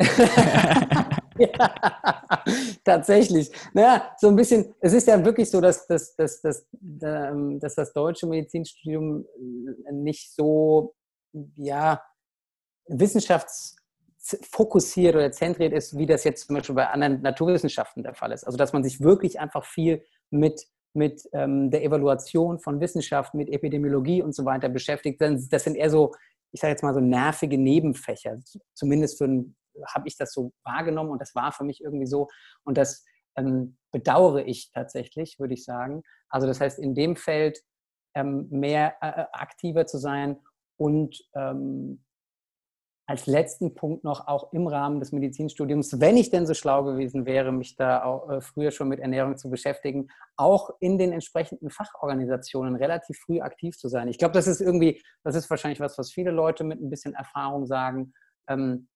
tatsächlich. Naja, so ein bisschen, es ist ja wirklich so, dass, dass, dass, dass, ähm, dass das deutsche Medizinstudium äh, nicht so, ja, wissenschaftsfokussiert oder zentriert ist, wie das jetzt zum Beispiel bei anderen Naturwissenschaften der Fall ist. Also, dass man sich wirklich einfach viel mit mit ähm, der Evaluation von Wissenschaft, mit Epidemiologie und so weiter beschäftigt. Das sind eher so, ich sage jetzt mal so nervige Nebenfächer. Zumindest habe ich das so wahrgenommen und das war für mich irgendwie so. Und das ähm, bedauere ich tatsächlich, würde ich sagen. Also das heißt, in dem Feld ähm, mehr äh, aktiver zu sein und ähm, als letzten Punkt noch auch im Rahmen des Medizinstudiums, wenn ich denn so schlau gewesen wäre, mich da auch äh, früher schon mit Ernährung zu beschäftigen, auch in den entsprechenden Fachorganisationen relativ früh aktiv zu sein. Ich glaube, das ist irgendwie, das ist wahrscheinlich was, was viele Leute mit ein bisschen Erfahrung sagen. Ähm,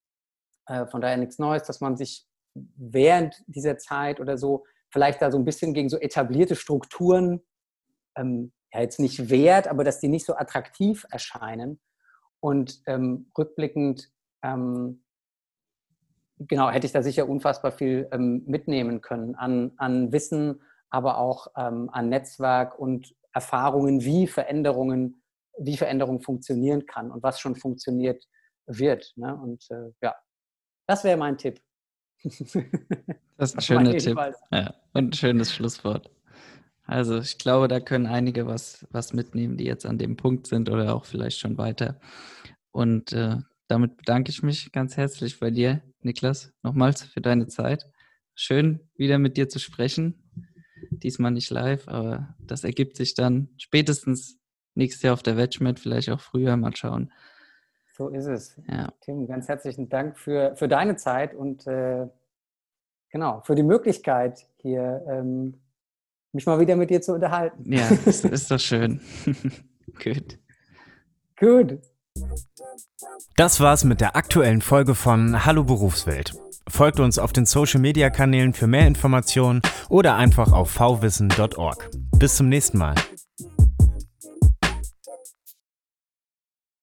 äh, von daher nichts Neues, dass man sich während dieser Zeit oder so vielleicht da so ein bisschen gegen so etablierte Strukturen ähm, ja jetzt nicht wehrt, aber dass die nicht so attraktiv erscheinen und ähm, rückblickend, ähm, genau, hätte ich da sicher unfassbar viel ähm, mitnehmen können an, an Wissen, aber auch ähm, an Netzwerk und Erfahrungen, wie Veränderungen, wie Veränderung funktionieren kann und was schon funktioniert wird. Ne? Und äh, ja, das wäre mein Tipp. Das ist ein schöner Tipp. Ja, und ein schönes Schlusswort. Also ich glaube, da können einige was, was mitnehmen, die jetzt an dem Punkt sind oder auch vielleicht schon weiter. Und äh, damit bedanke ich mich ganz herzlich bei dir, Niklas, nochmals für deine Zeit. Schön, wieder mit dir zu sprechen. Diesmal nicht live, aber das ergibt sich dann spätestens nächstes Jahr auf der Wedgmet, vielleicht auch früher, mal schauen. So ist es. Ja. Tim, ganz herzlichen Dank für, für deine Zeit und äh, genau, für die Möglichkeit, hier ähm, mich mal wieder mit dir zu unterhalten. Ja, das ist doch schön. Gut. Gut. Das war's mit der aktuellen Folge von Hallo Berufswelt. Folgt uns auf den Social Media Kanälen für mehr Informationen oder einfach auf vwissen.org. Bis zum nächsten Mal.